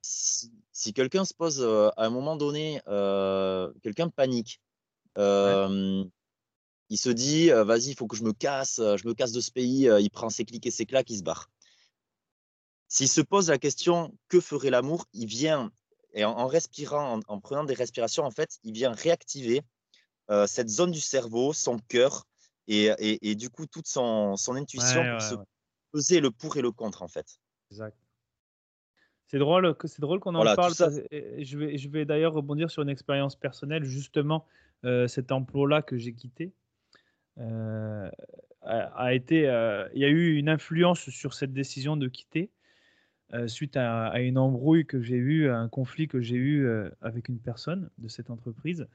Si, quelqu'un se pose euh, à un moment donné, euh, quelqu'un panique, Il se dit, vas-y, il faut que je me casse, je me casse de ce pays. il prend ses clics et ses claques, il se barre. S'il se pose la question, que ferait l'amour? Il vient, et en, respirant, en, prenant des respirations, en fait, il vient réactiver cette zone du cerveau, son cœur, et, du coup, toute son, intuition pour se peser le pour et le contre, en fait. Exact. C'est drôle, c'est drôle qu'on en parle. je vais, je vais d'ailleurs rebondir sur une expérience personnelle, justement, cet emploi-là que j'ai quitté. a, été, il y a eu une influence sur cette décision de quitter suite à, une embrouille que j'ai eue, un conflit que j'ai eu avec une personne de cette entreprise.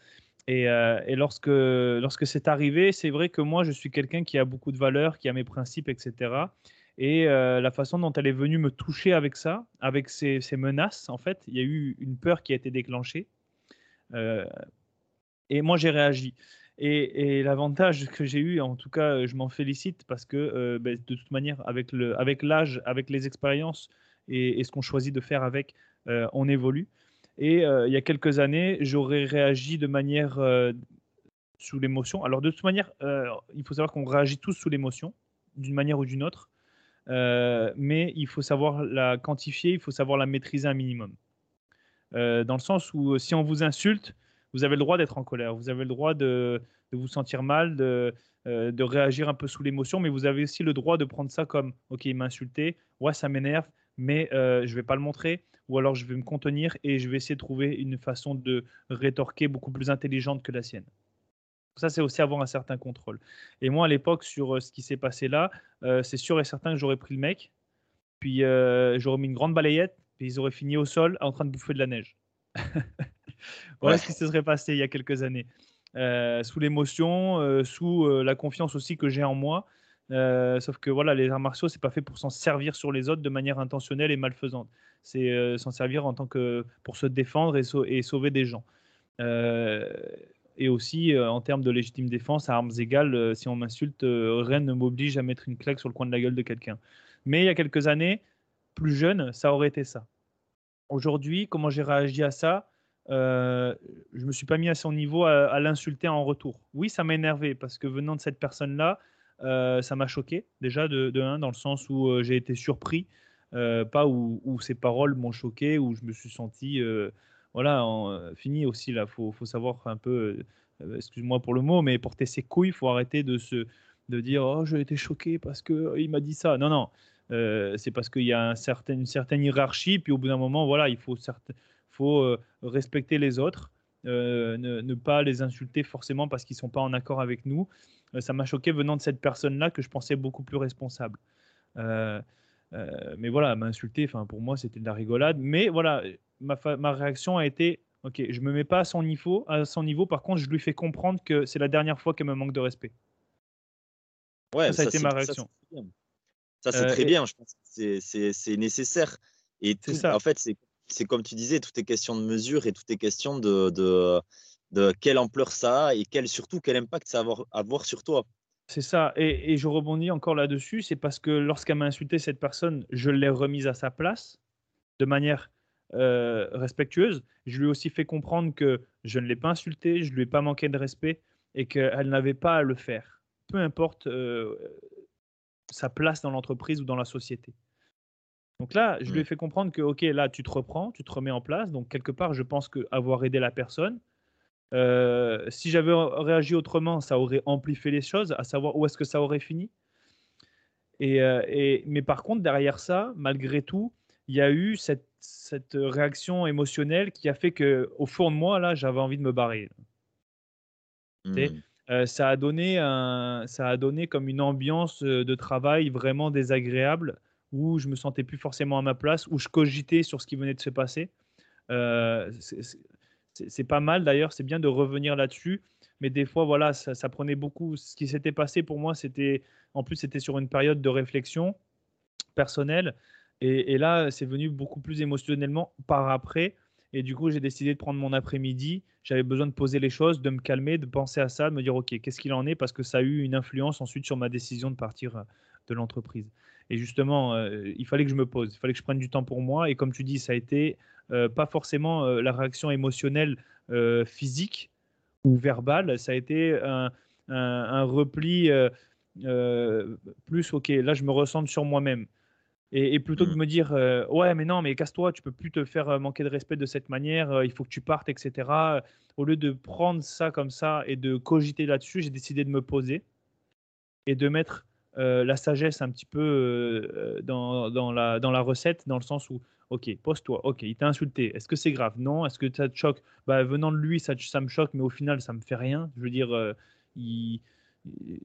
Et, et lorsque, lorsque c'est arrivé, c'est vrai que moi, je suis quelqu'un qui a beaucoup de valeurs, qui a mes principes, etc. Et la façon dont elle est venue me toucher avec ça, avec ces, menaces, en fait, il y a eu une peur qui a été déclenchée. et moi, j'ai réagi. Et, l'avantage que j'ai eu, en tout cas, je m'en félicite parce que ben, de toute manière, avec l'âge, avec les expériences et, ce qu'on choisit de faire avec, on évolue. Et il y a quelques années, j'aurais réagi de manière sous l'émotion. Alors, de toute manière, il faut savoir qu'on réagit tous sous l'émotion, d'une manière ou d'une autre. Euh, mais il faut savoir la quantifier, il faut savoir la maîtriser un minimum. Euh, dans le sens où si on vous insulte, vous avez le droit d'être en colère, vous avez le droit de, vous sentir mal, de, euh, réagir un peu sous l'émotion, mais vous avez aussi le droit de prendre ça comme ok, il m'a insulté, ouais, ça m'énerve, mais je ne vais pas le montrer, ou alors je vais me contenir et je vais essayer de trouver une façon de rétorquer beaucoup plus intelligente que la sienne. Ça, c'est aussi avoir un certain contrôle. Et moi, à l'époque, sur euh, ce qui s'est passé là, euh, c'est sûr et certain que j'aurais pris le mec, puis euh, j'aurais mis une grande balayette, puis ils auraient fini au sol en train de bouffer de la neige. <laughs> voilà ce qui se serait passé il y a quelques années. sous l'émotion, sous la confiance aussi que j'ai en moi. Sauf que voilà, les arts martiaux, c'est pas fait pour s'en servir sur les autres de manière intentionnelle et malfaisante. C'est s'en servir en tant que pour se défendre et, sauver des gens et aussi euh, en termes de légitime défense, à armes égales, euh, si on m'insulte, euh, rien ne m'oblige à mettre une claque sur le coin de la gueule de quelqu'un. Mais il y a quelques années, plus jeune, ça aurait été ça. Aujourd'hui, comment j'ai réagi à ça? Je Je me suis pas mis à son niveau à, l'insulter en retour. Oui, ça m'a énervé parce que venant de cette personne-là, ça m'a choqué déjà de, un, dans le sens où j'ai été surpris, pas où, où, ses paroles m'ont choqué, où je me suis senti voilà, euh, fini aussi là. Faut, faut savoir un peu, euh, excuse-moi pour le mot, mais porter ses couilles. Il faut arrêter de se, de dire oh j'ai été choqué parce que euh, il m'a dit ça. Non non, c'est parce qu'il y a une certaine hiérarchie. Puis au bout d'un moment, voilà, il faut, faut respecter les autres. ne, pas les insulter forcément parce qu'ils sont pas en accord avec nous. Ça m'a choqué venant de cette personne-là que je pensais beaucoup plus responsable. mais voilà, m'insulter, enfin pour moi c'était de la rigolade. Mais voilà, ma, réaction a été ok, je me mets pas à son niveau, à son niveau. Par contre, je lui fais comprendre que c'est la dernière fois qu'elle me manque de respect. Ouais, ça, a été ma réaction. Ça, c'est très, bien. Je pense que c'est nécessaire. Et tout, ça. en fait, c'est comme tu disais, tout est question de mesure et tout est question de, de, de quelle ampleur ça a et quel, surtout quel impact ça va avoir, sur toi. C'est ça. Et, et, je rebondis encore là-dessus. C'est parce que lorsqu'elle m'a insulté cette personne, je l'ai remise à sa place de manière euh, respectueuse. Je lui ai aussi fait comprendre que je ne l'ai pas insulté, je ne lui ai pas manqué de respect et qu'elle n'avait pas à le faire, peu importe euh, sa place dans l'entreprise ou dans la société. Donc là, je lui ai mmh. fait comprendre que, ok, là, tu te reprends, tu te remets en place. Donc, quelque part, je pense qu'avoir aidé la personne, euh, si j'avais réagi autrement, ça aurait amplifié les choses, à savoir où est-ce que ça aurait fini. Et, et, mais par contre, derrière ça, malgré tout, il y a eu cette cette réaction émotionnelle qui a fait que au fond de moi là j'avais envie de me barrer mmh. euh, ça a donné un, ça a donné comme une ambiance euh, de travail vraiment désagréable où je me sentais plus forcément à ma place où je cogitais sur ce qui venait de se passer euh, c'est pas mal d'ailleurs c'est bien de revenir là-dessus mais des fois voilà ça, prenait beaucoup ce qui s'était passé pour moi c'était en plus c'était sur une période de réflexion personnelle et, là, c'est venu beaucoup plus émotionnellement par après. Et du coup, j'ai décidé de prendre mon après-midi. J'avais besoin de poser les choses, de me calmer, de penser à ça, de me dire, OK, qu'est-ce qu'il en est? Parce que ça a eu une influence ensuite sur ma décision de partir euh, de l'entreprise. Et justement, euh, il fallait que je me pose, il fallait que je prenne du temps pour moi. Et comme tu dis, ça a été pas forcément la réaction émotionnelle physique ou verbale, ça a été un, un, repli plus, ok, là je me ressens sur moi-même. Et, plutôt que de mmh. me dire, ouais, mais non, mais casse-toi, tu peux plus te faire manquer de respect de cette manière, il faut que tu partes, etc. Au lieu de prendre ça comme ça et de cogiter là-dessus, j'ai décidé de me poser et de mettre la sagesse un petit peu dans, dans, la, dans la recette, dans le sens où, ok, pose-toi, ok, il t'a insulté, est-ce que c'est grave? Non, est-ce que ça te choque? Bah, Venant de lui, ça, me choque, mais au final, ça me fait rien. Je veux dire, il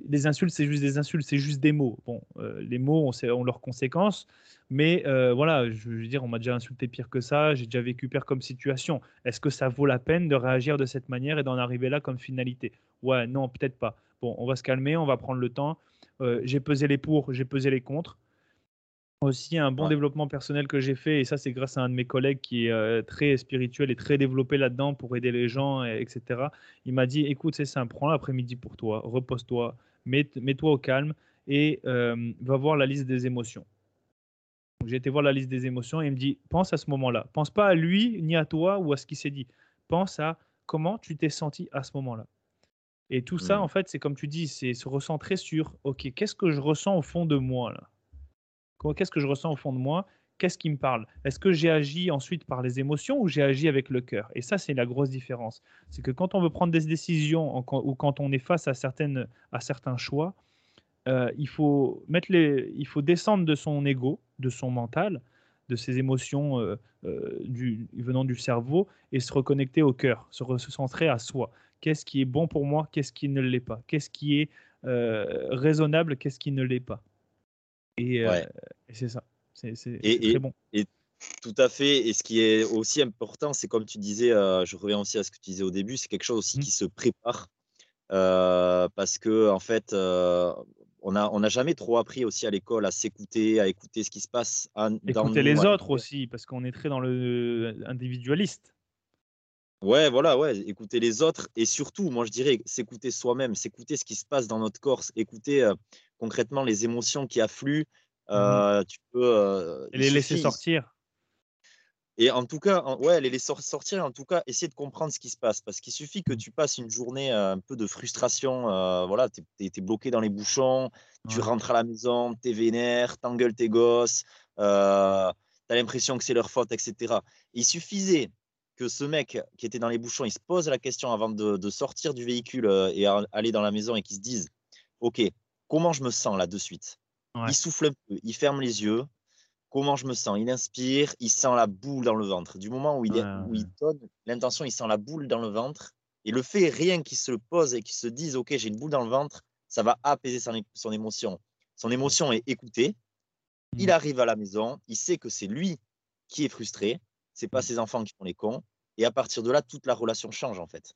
les insultes, c'est juste des insultes, c'est juste des mots. Bon, euh, les mots ont, leurs conséquences, mais euh, voilà, je veux dire, on m'a déjà insulté pire que ça, j'ai déjà vécu pire comme situation. Est-ce que ça vaut la peine de réagir de cette manière et d'en arriver là comme finalité? Ouais, non, peut-être pas. Bon, on va se calmer, on va prendre le temps. Euh, j'ai pesé les pour, j'ai pesé les contre aussi un bon développement personnel que j'ai fait, et ça c'est grâce à un de mes collègues qui est euh, très spirituel et très développé là-dedans pour aider les gens, etc. Il m'a dit, écoute, c'est simple, prends l'après-midi pour toi, repose-toi, mets-toi au calme et euh, va voir la liste des émotions. J'ai été voir la liste des émotions et il me dit, pense à ce moment-là. Pense pas à lui, ni à toi ou à ce qui s'est dit. Pense à comment tu t'es senti à ce moment-là. Et tout ça, mmh. en fait, c'est comme tu dis, c'est se recentrer sur, OK, qu'est-ce que je ressens au fond de moi là? Qu'est-ce que je ressens au fond de moi? Qu'est-ce qui me parle? Est-ce que j'ai agi ensuite par les émotions ou j'ai agi avec le cœur? Et ça, c'est la grosse différence. C'est que quand on veut prendre des décisions ou quand on est face à, certaines, à certains choix, euh, il, faut mettre les, il faut descendre de son ego, de son mental, de ses émotions euh, euh, venant du cerveau et se reconnecter au cœur, se recentrer à soi. Qu'est-ce qui est bon pour moi? Qu'est-ce qui ne l'est pas? Qu'est-ce qui est raisonnable? Qu'est-ce qui ne l'est pas? Euh, et, c'est ça. C'est très bon. Et tout à fait. Et ce qui est aussi important, c'est comme tu disais, euh, je reviens aussi à ce que tu disais au début, c'est quelque chose aussi mmh. qui se prépare. Euh, parce que, en fait, on n'a on a jamais trop appris aussi à l'école à s'écouter, à écouter ce qui se passe. écouter les autres aussi, parce qu'on est très dans le individualiste. Ouais, voilà, ouais, écouter les autres et surtout, moi je dirais, s'écouter soi-même, s'écouter ce qui se passe dans notre corps, écouter concrètement les émotions qui affluent. Mmh tu peux les laisser sortir. Et en tout cas, ouais, les laisser sortir, en tout cas, essayer de comprendre ce qui se passe. Parce qu'il suffit que tu passes une journée un peu de frustration, voilà, tu es, bloqué dans les bouchons, tu rentres à la maison, tu es vénère, t'engueules tes gosses, tu as l'impression que c'est leur faute, etc. Il suffisait que ce mec qui était dans les bouchons, il se pose la question avant de, sortir du véhicule et aller dans la maison et qu'il se dise Ok, comment je me sens là de suite? Il souffle un peu, il ferme les yeux. Comment je me sens? Il inspire, il sent la boule dans le ventre. Du moment où il, où il donne l'intention, il sent la boule dans le ventre. Et le fait rien qu'il se pose et qu'il se dise Ok, j'ai une boule dans le ventre, ça va apaiser son, son émotion. Son émotion est écoutée. Il mmh. arrive à la maison, il sait que c'est lui qui est frustré c'est pas mmh. ses enfants qui font les cons. Et à partir de là, toute la relation change en fait.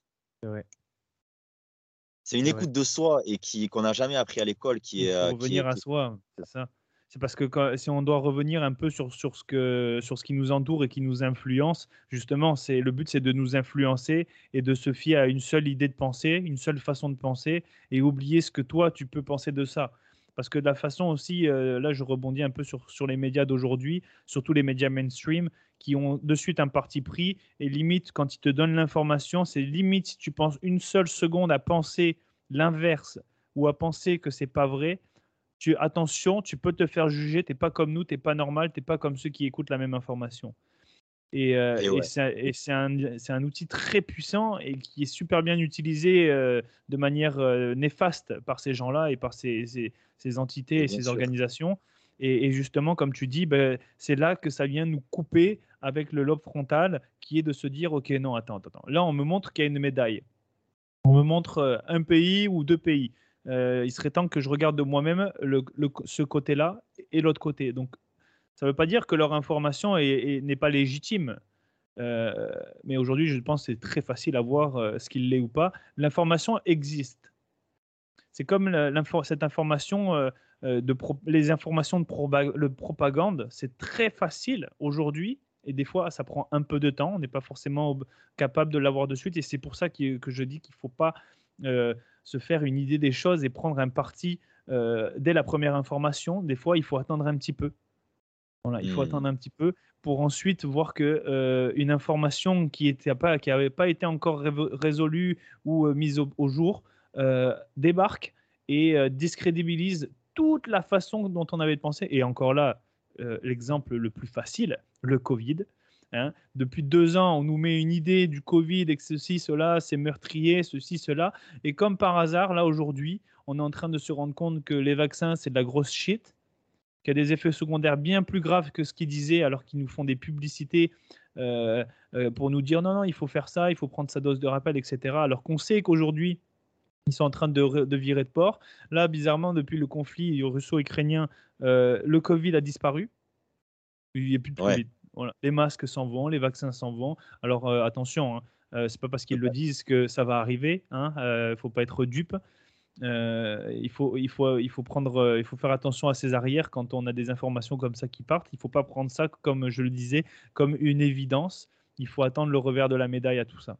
C'est une écoute de soi et qui qu'on n'a jamais appris à l'école, qui est euh, revenir à soi, c'est ça. C'est parce que si on doit revenir un peu sur, sur, ce que, sur ce qui nous entoure et qui nous influence, justement, c'est le but, c'est de nous influencer et de se fier à une seule idée de pensée, une seule façon de penser et oublier ce que toi tu peux penser de ça. Parce que de la façon aussi, euh, là je rebondis un peu sur, sur les médias d'aujourd'hui, surtout les médias mainstream, qui ont de suite un parti pris et limite quand ils te donnent l'information, c'est limite si tu penses une seule seconde à penser l'inverse ou à penser que c'est pas vrai, tu attention, tu peux te faire juger, t'es pas comme nous, t'es pas normal, t'es pas comme ceux qui écoutent la même information. Et, euh, c'est un, un, outil très puissant et qui est super bien utilisé euh, de manière euh, néfaste par ces gens-là et par ces, ces, entités et, ces organisations. Et, justement, comme tu dis, ben, c'est là que ça vient nous couper avec le lobe frontal qui est de se dire, OK, non, attends, attends. Là, on me montre qu'il y a une médaille. On me montre euh, un pays ou deux pays. Euh, il serait temps que je regarde de moi-même ce côté-là et l'autre côté. Donc, ça ne veut pas dire que leur information n'est pas légitime. Euh, mais aujourd'hui, je pense que c'est très facile à voir ce qu'il l'est ou pas. L'information existe. C'est comme cette information, les informations de propagande, c'est très facile aujourd'hui et des fois, ça prend un peu de temps. On n'est pas forcément capable de l'avoir de suite. Et c'est pour ça que, je dis qu'il ne faut pas euh, se faire une idée des choses et prendre un parti euh, dès la première information. Des fois, il faut attendre un petit peu. Voilà, il faut mmh. attendre un petit peu pour ensuite voir que euh, une information qui n'avait pas, qui pas été encore résolue ou mise au, jour débarque et discrédibilise toute la façon dont on avait pensé. Et encore là, l'exemple le plus facile, le Covid. Hein. Depuis deux ans, on nous met une idée du Covid et que ceci, cela, c'est meurtrier, ceci, cela. Et comme par hasard, là, aujourd'hui, on est en train de se rendre compte que les vaccins, c'est de la grosse shit, qu'il y a des effets secondaires bien plus graves que ce qu'ils disaient alors qu'ils nous font des publicités euh, euh, pour nous dire non, non, il faut faire ça, il faut prendre sa dose de rappel, etc. Alors qu'on sait qu'aujourd'hui, ils sont en train de, virer de port. Là, bizarrement, depuis le conflit russo-ukrainien, euh, le Covid a disparu. Il n'y a plus de Covid. Les masques s'en vont, les vaccins s'en vont. Alors euh, attention, hein, euh, c'est pas parce qu'ils le disent que ça va arriver. Il hein, ne faut pas être dupe. il, faut, il, faut, il, faut prendre, il faut faire attention à ses arrières quand on a des informations comme ça qui partent. Il ne faut pas prendre ça, comme je le disais, comme une évidence. Il faut attendre le revers de la médaille à tout ça.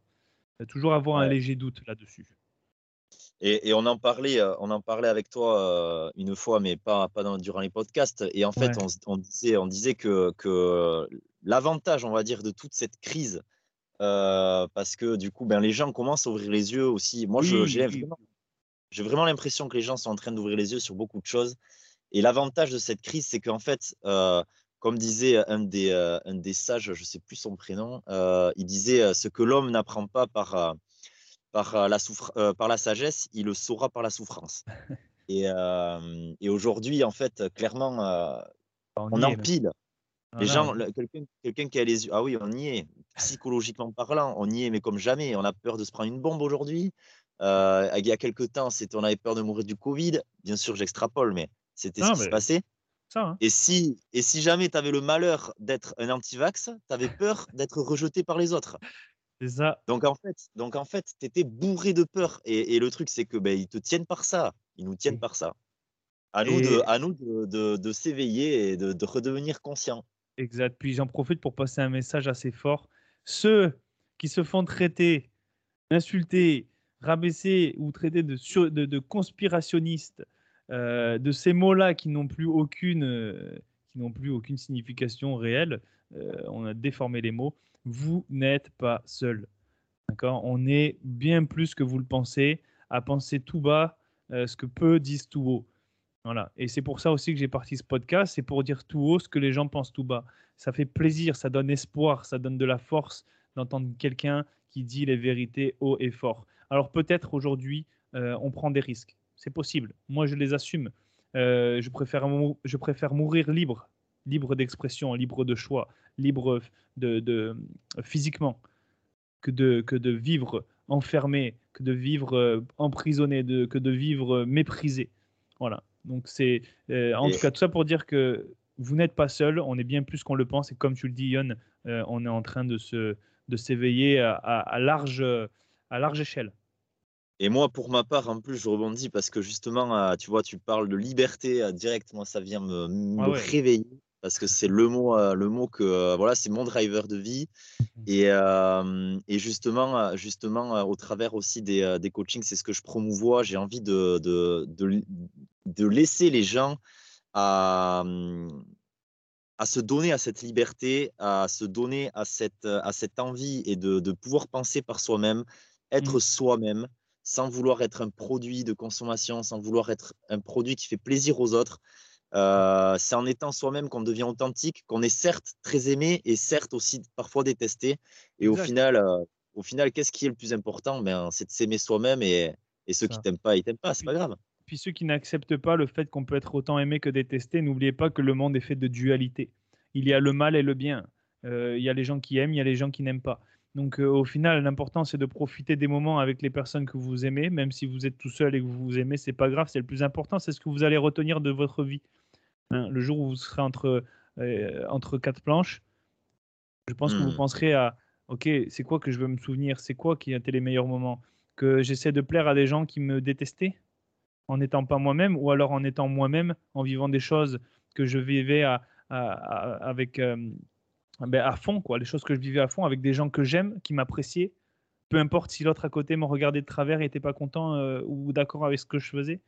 toujours avoir un léger doute là-dessus. Et, on en parlait, euh, on en parlait avec toi euh, une fois, mais pas, pas durant les podcasts. Et en fait, on, disait, on disait que, que l'avantage, on va dire, de toute cette crise, euh, parce que du coup, ben, les gens commencent à ouvrir les yeux aussi. Moi, j'ai vraiment, vraiment l'impression que les gens sont en train d'ouvrir les yeux sur beaucoup de choses. Et l'avantage de cette crise, c'est qu'en fait, comme disait un des, un des sages, je ne sais plus son prénom, il disait ce que l'homme n'apprend pas par par euh, la, euh, par la sagesse, il le saura par la souffrance. <laughs> et, euh, et aujourd'hui, en fait, clairement, on, empile. Les gens, quelqu'un qui a les yeux, ah oui, on y est, psychologiquement parlant, on y est, mais comme jamais, on a peur de se prendre une bombe aujourd'hui. il y a quelques temps, on avait peur de mourir du Covid. Bien sûr, j'extrapole, mais c'était ce qui se passait. Hein. Et, si, et si jamais tu avais le malheur d'être un anti-vax, tu avais peur d'être rejeté par les autres. C'est ça. Donc en fait, donc en fait, étais bourré de peur. Et, le truc, c'est que ben, ils te tiennent par ça. Ils nous tiennent par ça. À nous, de, à nous de, de, s'éveiller et de, de, redevenir conscients. Exact. Puis j'en profite pour passer un message assez fort. Ceux qui se font traiter, insulter, rabaisser ou traiter de, de, conspirationnistes, euh, de ces mots-là qui n'ont plus aucune, euh, qui n'ont plus aucune signification réelle, euh, on a déformé les mots vous n'êtes pas seul. D'accord? On est bien plus que vous le pensez, à penser tout bas euh, ce que peu disent tout haut. Voilà. Et c'est pour ça aussi que j'ai parti ce podcast, c'est pour dire tout haut ce que les gens pensent tout bas. Ça fait plaisir, ça donne espoir, ça donne de la force d'entendre quelqu'un qui dit les vérités haut et fort. Alors peut-être aujourd'hui, euh, on prend des risques. C'est possible. Moi, je les assume. Euh, je, préfère, je préfère mourir libre, libre d'expression, libre de choix, libre de, physiquement que de, que de vivre enfermé, que de vivre euh, emprisonné, de, que de vivre méprisé. Voilà. Donc c'est euh, en tout cas tout ça pour dire que vous n'êtes pas seul, on est bien plus qu'on le pense et comme tu le dis Yon, euh, on est en train de se de s'éveiller à, large à large échelle. Et moi, pour ma part, en plus, je rebondis parce que justement, tu vois, tu parles de liberté directement, ça vient me, réveiller parce que c'est le mot, euh, le mot que euh, voilà, c'est mon driver de vie. <laughs> Et, euh, et justement, justement, au travers aussi des, des coachings, c'est ce que je promouvois. J'ai envie de, de, de, de, laisser les gens à, à se donner à cette liberté, à se donner à cette, à cette envie et de, de pouvoir penser par soi-même, être mmh. soi-même, sans vouloir être un produit de consommation, sans vouloir être un produit qui fait plaisir aux autres. Euh, c'est en étant soi-même qu'on devient authentique, qu'on est certes très aimé et certes aussi parfois détesté. Et au final, euh, au final, qu'est-ce qui est le plus important? Ben, C'est de s'aimer soi-même et, et ceux qui t'aiment pas, ils t'aiment pas, c'est pas grave. Puis ceux qui n'acceptent pas le fait qu'on peut être autant aimé que détesté, n'oubliez pas que le monde est fait de dualité. Il y a le mal et le bien. Euh, il y a les gens qui aiment, il y a les gens qui n'aiment pas. Donc au final, l'important c'est de profiter des moments avec les personnes que vous aimez, même si vous êtes tout seul et que vous vous aimez, c'est pas grave. C'est le plus important, c'est ce que vous allez retenir de votre vie. Hein, le jour où vous serez entre, euh, entre quatre planches, je pense que vous hmm. penserez à OK, c'est quoi que je veux me souvenir? C'est quoi qui a été les meilleurs moments? Que j'essaie de plaire à des gens qui me détestaient en n'étant pas moi-même ou alors en étant moi-même, en vivant des choses que je vivais à, avec, euh, ben, à fond, quoi, les choses que je vivais à fond avec des gens que j'aime, qui m'appréciaient, peu importe si l'autre à côté me regardait de travers et n'était pas content euh, ou d'accord avec ce que je faisais.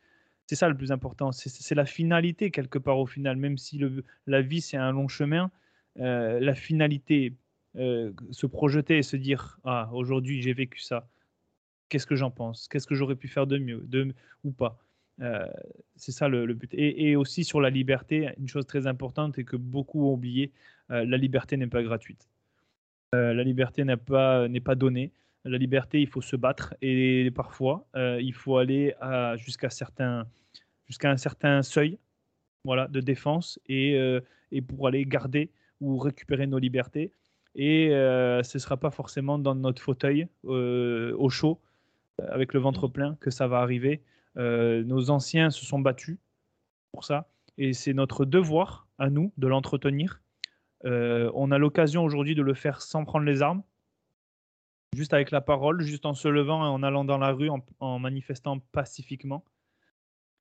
C'est ça le plus important. C'est la finalité quelque part au final, même si la vie c'est un long chemin. Euh, la finalité, euh, se projeter et se dire ah aujourd'hui j'ai vécu ça. qu'est-ce que j'en pense, qu'est-ce que j'aurais pu faire de mieux, de, ou pas. Euh, c'est ça le, but. Et, aussi sur la liberté, une chose très importante et que beaucoup ont oublié, la liberté n'est pas gratuite. La liberté n'est pas donnée. La liberté, il faut se battre et parfois, il faut aller jusqu'à un certain seuil voilà, de défense et, et pour aller garder ou récupérer nos libertés. Et ce ne sera pas forcément dans notre fauteuil au chaud, avec le ventre mmh. plein, que ça va arriver. Euh, nos anciens se sont battus pour ça. Et c'est notre devoir à nous de l'entretenir. Euh, on a l'occasion aujourd'hui de le faire sans prendre les armes, juste avec la parole, juste en se levant et en allant dans la rue, en, manifestant pacifiquement.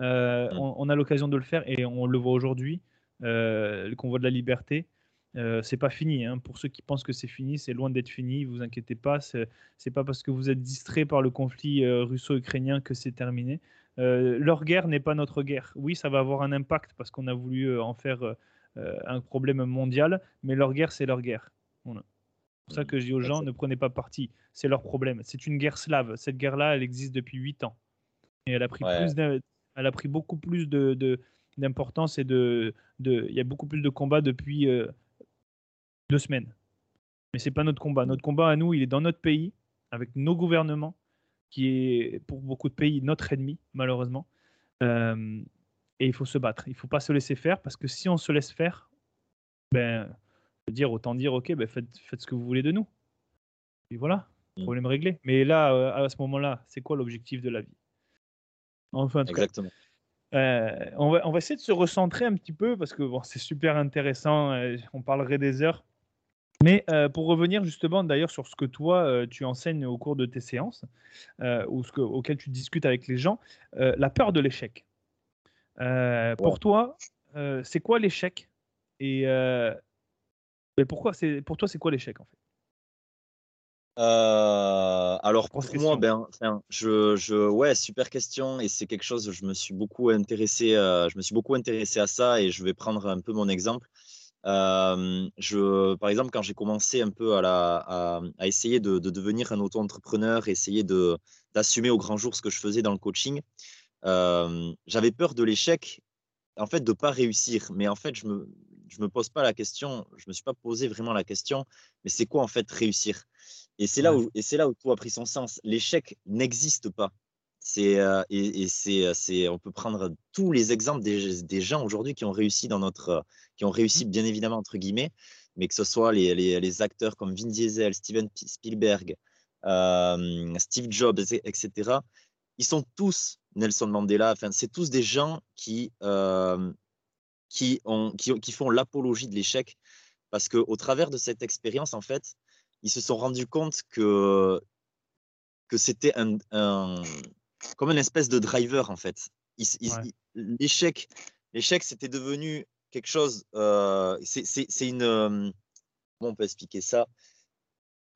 Euh, mm. on, a l'occasion de le faire et on le voit aujourd'hui, le convoi de la liberté. c'est pas fini. Hein. Pour ceux qui pensent que c'est fini, c'est loin d'être fini. Vous inquiétez pas. C'est pas parce que vous êtes distrait par le conflit russo-ukrainien que c'est terminé. Euh, leur guerre n'est pas notre guerre. Oui, ça va avoir un impact parce qu'on a voulu euh, en faire euh, un problème mondial, mais leur guerre, c'est leur guerre. Pour ça que je dis aux gens, ne prenez pas parti. C'est leur problème. C'est une guerre slave. Cette guerre-là, elle existe depuis 8 ans. Et elle a pris, plus elle a pris beaucoup plus de, d'importance et de, de, il y a beaucoup plus de combats depuis deux semaines. Mais c'est pas notre combat. Notre combat à nous, il est dans notre pays, avec nos gouvernements, qui est pour beaucoup de pays notre ennemi, malheureusement. Euh, et il faut se battre. Il ne faut pas se laisser faire parce que si on se laisse faire, ben, dire, autant dire, ok, ben faites, faites, ce que vous voulez de nous. Et voilà, mm. problème réglé. Mais là, euh, à ce moment-là, c'est quoi l'objectif de la vie? Enfin, Exactement. Euh, on, va, on va essayer de se recentrer un petit peu parce que bon, c'est super intéressant. on parlerait des heures. Mais euh, pour revenir justement d'ailleurs sur ce que toi euh, tu enseignes au cours de tes séances euh, ou ce que, auquel tu discutes avec les gens, la peur de l'échec. Pour toi, c'est quoi l'échec? Et, pourquoi c'est pour toi c'est quoi l'échec en fait? Alors pour moi, ben, je, je, ouais, super question et c'est quelque chose. Je me suis beaucoup intéressé, je me suis beaucoup intéressé à ça et je vais prendre un peu mon exemple je, par exemple, quand j'ai commencé un peu à, la, à, essayer de, devenir un auto-entrepreneur, essayer d'assumer au grand jour ce que je faisais dans le coaching, j'avais peur de l'échec, en fait, de ne pas réussir. Mais en fait, je me, je me pose pas la question, je ne me suis pas posé vraiment la question, mais c'est quoi en fait réussir? Et c'est là, où, et là où tout a pris son sens. L'échec n'existe pas. C'est euh, et, c'est, euh, c'est, on peut prendre tous les exemples des, des gens aujourd'hui qui ont réussi dans notre, euh, qui ont réussi mmh. bien évidemment entre guillemets, mais que ce soit les, les, les acteurs comme Vin Diesel, Steven Spielberg, Steve Jobs, etc. Ils sont tous Nelson Mandela. Enfin, c'est tous des gens qui qui ont qui, qui font l'apologie de l'échec parce que au travers de cette expérience, en fait, ils se sont rendus compte que que c'était un, un comme une espèce de driver en fait. L'échec, l'échec, c'était devenu quelque chose. Euh, c'est une. Euh, comment on peut expliquer ça?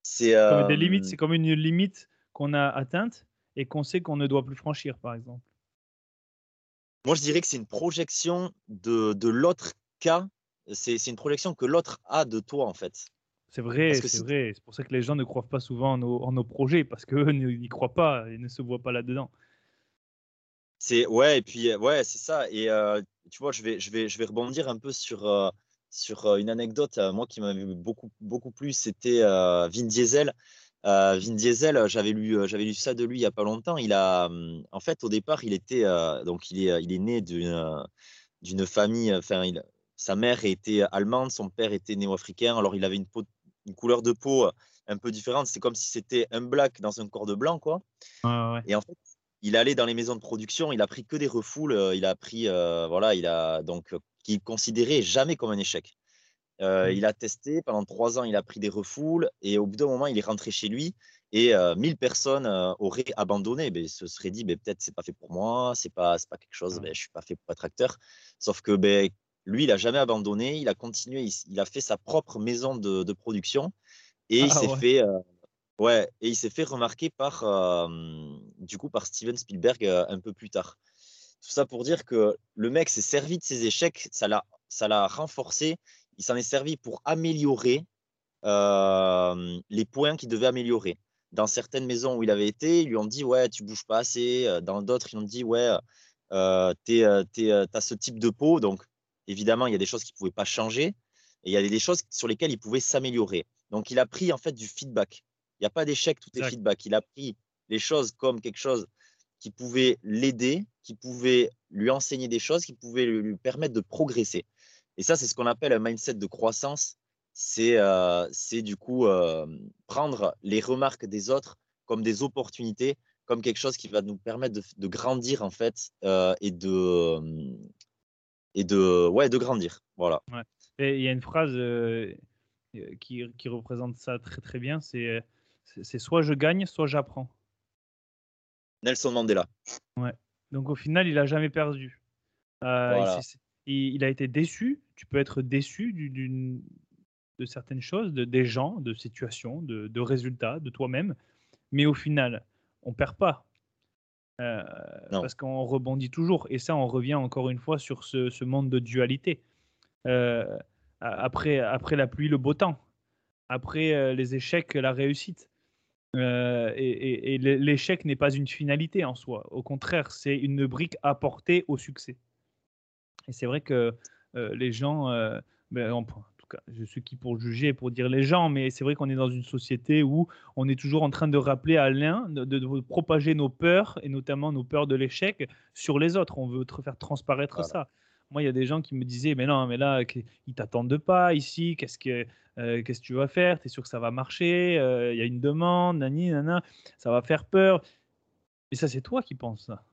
C'est des limites. C'est comme une limite qu'on a atteinte et qu'on sait qu'on ne doit plus franchir, par exemple. Moi, je dirais que c'est une projection de, de l'autre cas. C'est une projection que l'autre a de toi, en fait. C'est vrai, c'est vrai. C'est pour ça que les gens ne croient pas souvent en nos, en nos projets, parce qu'eux n'y croient pas et ne se voient pas là-dedans. C'est ouais, et puis ouais, c'est ça. Et euh, tu vois, je vais, je vais, je vais rebondir un peu sur euh, sur une anecdote. moi, qui m'avait beaucoup beaucoup plu, c'était Vin Diesel. Vin Diesel, j'avais lu, j'avais lu ça de lui il y a pas longtemps. Il a, en fait, au départ, il était donc il est, il est né d'une d'une famille. Enfin, sa mère était allemande, son père était néo-africain. Alors, il avait une peau une couleur de peau un peu différente. C'est comme si c'était un black dans un corps de blanc, quoi. Et en fait, il allait dans les maisons de production, il a pris que des refoules, il a pris, voilà, il a donc, qu'il considérait jamais comme un échec. Mmh. Il a testé pendant trois ans, il a pris des refoules et au bout d'un moment, il est rentré chez lui et 1000 personnes auraient abandonné. Ben, se seraient dit, ben, peut-être c'est pas fait pour moi, c'est pas, pas quelque chose, ben, je suis pas fait pour être acteur. Sauf que ben, lui, il n'a jamais abandonné, il a continué, il, a fait sa propre maison de, production et il ah s'est fait, euh, ouais, et il s'est fait remarquer par, euh, du coup, par Steven Spielberg euh, un peu plus tard. Tout ça pour dire que le mec s'est servi de ses échecs, ça l'a, ça l'a renforcé, il s'en est servi pour améliorer les points qu'il devait améliorer. dans certaines maisons où il avait été, ils lui ont dit Ouais, tu bouges pas assez. Dans d'autres, ils ont dit Ouais, tu as ce type de peau. Donc, évidemment, il y a des choses qui ne pouvaient pas changer et il y a des choses sur lesquelles il pouvait s'améliorer. Donc, il a pris en fait du feedback. Il n'y a pas d'échec, tout est feedback. Il a pris les choses comme quelque chose qui pouvait l'aider, qui pouvait lui enseigner des choses, qui pouvait lui permettre de progresser. Et ça, c'est ce qu'on appelle un mindset de croissance. C'est euh, du coup euh, prendre les remarques des autres comme des opportunités, comme quelque chose qui va nous permettre de, grandir en fait euh, et de et de ouais de grandir. Voilà. Et il y a une phrase qui, qui, représente ça très très bien. C'est c'est soit je gagne, soit j'apprends. Nelson Mandela. Ouais. Donc au final, il a jamais perdu. Euh, il, a été déçu. Tu peux être déçu de certaines choses, de, des gens, de situations, de, résultats, de toi-même. Mais au final, on perd pas. Euh, parce qu'on rebondit toujours. Et ça, on revient encore une fois sur ce, monde de dualité. Euh, après, après la pluie, le beau temps. Après les échecs, la réussite. Euh, et, l'échec n'est pas une finalité en soi. Au contraire, c'est une brique apportée au succès. Et c'est vrai que euh, les gens, euh, ben, en, tout cas, je suis qui pour juger, pour dire les gens, mais c'est vrai qu'on est dans une société où on est toujours en train de rappeler à l'un, de, propager nos peurs, et notamment nos peurs de l'échec, sur les autres. On veut faire transparaître ça. Moi, il y a des gens qui me disaient, mais non, mais là, ils t'attendent pas ici, qu'est-ce que euh, qu'est-ce que tu vas faire? Tu es sûr que ça va marcher? Euh, Il y a une demande, nani, nana, ça va faire peur. Et ça, c'est toi qui penses ça.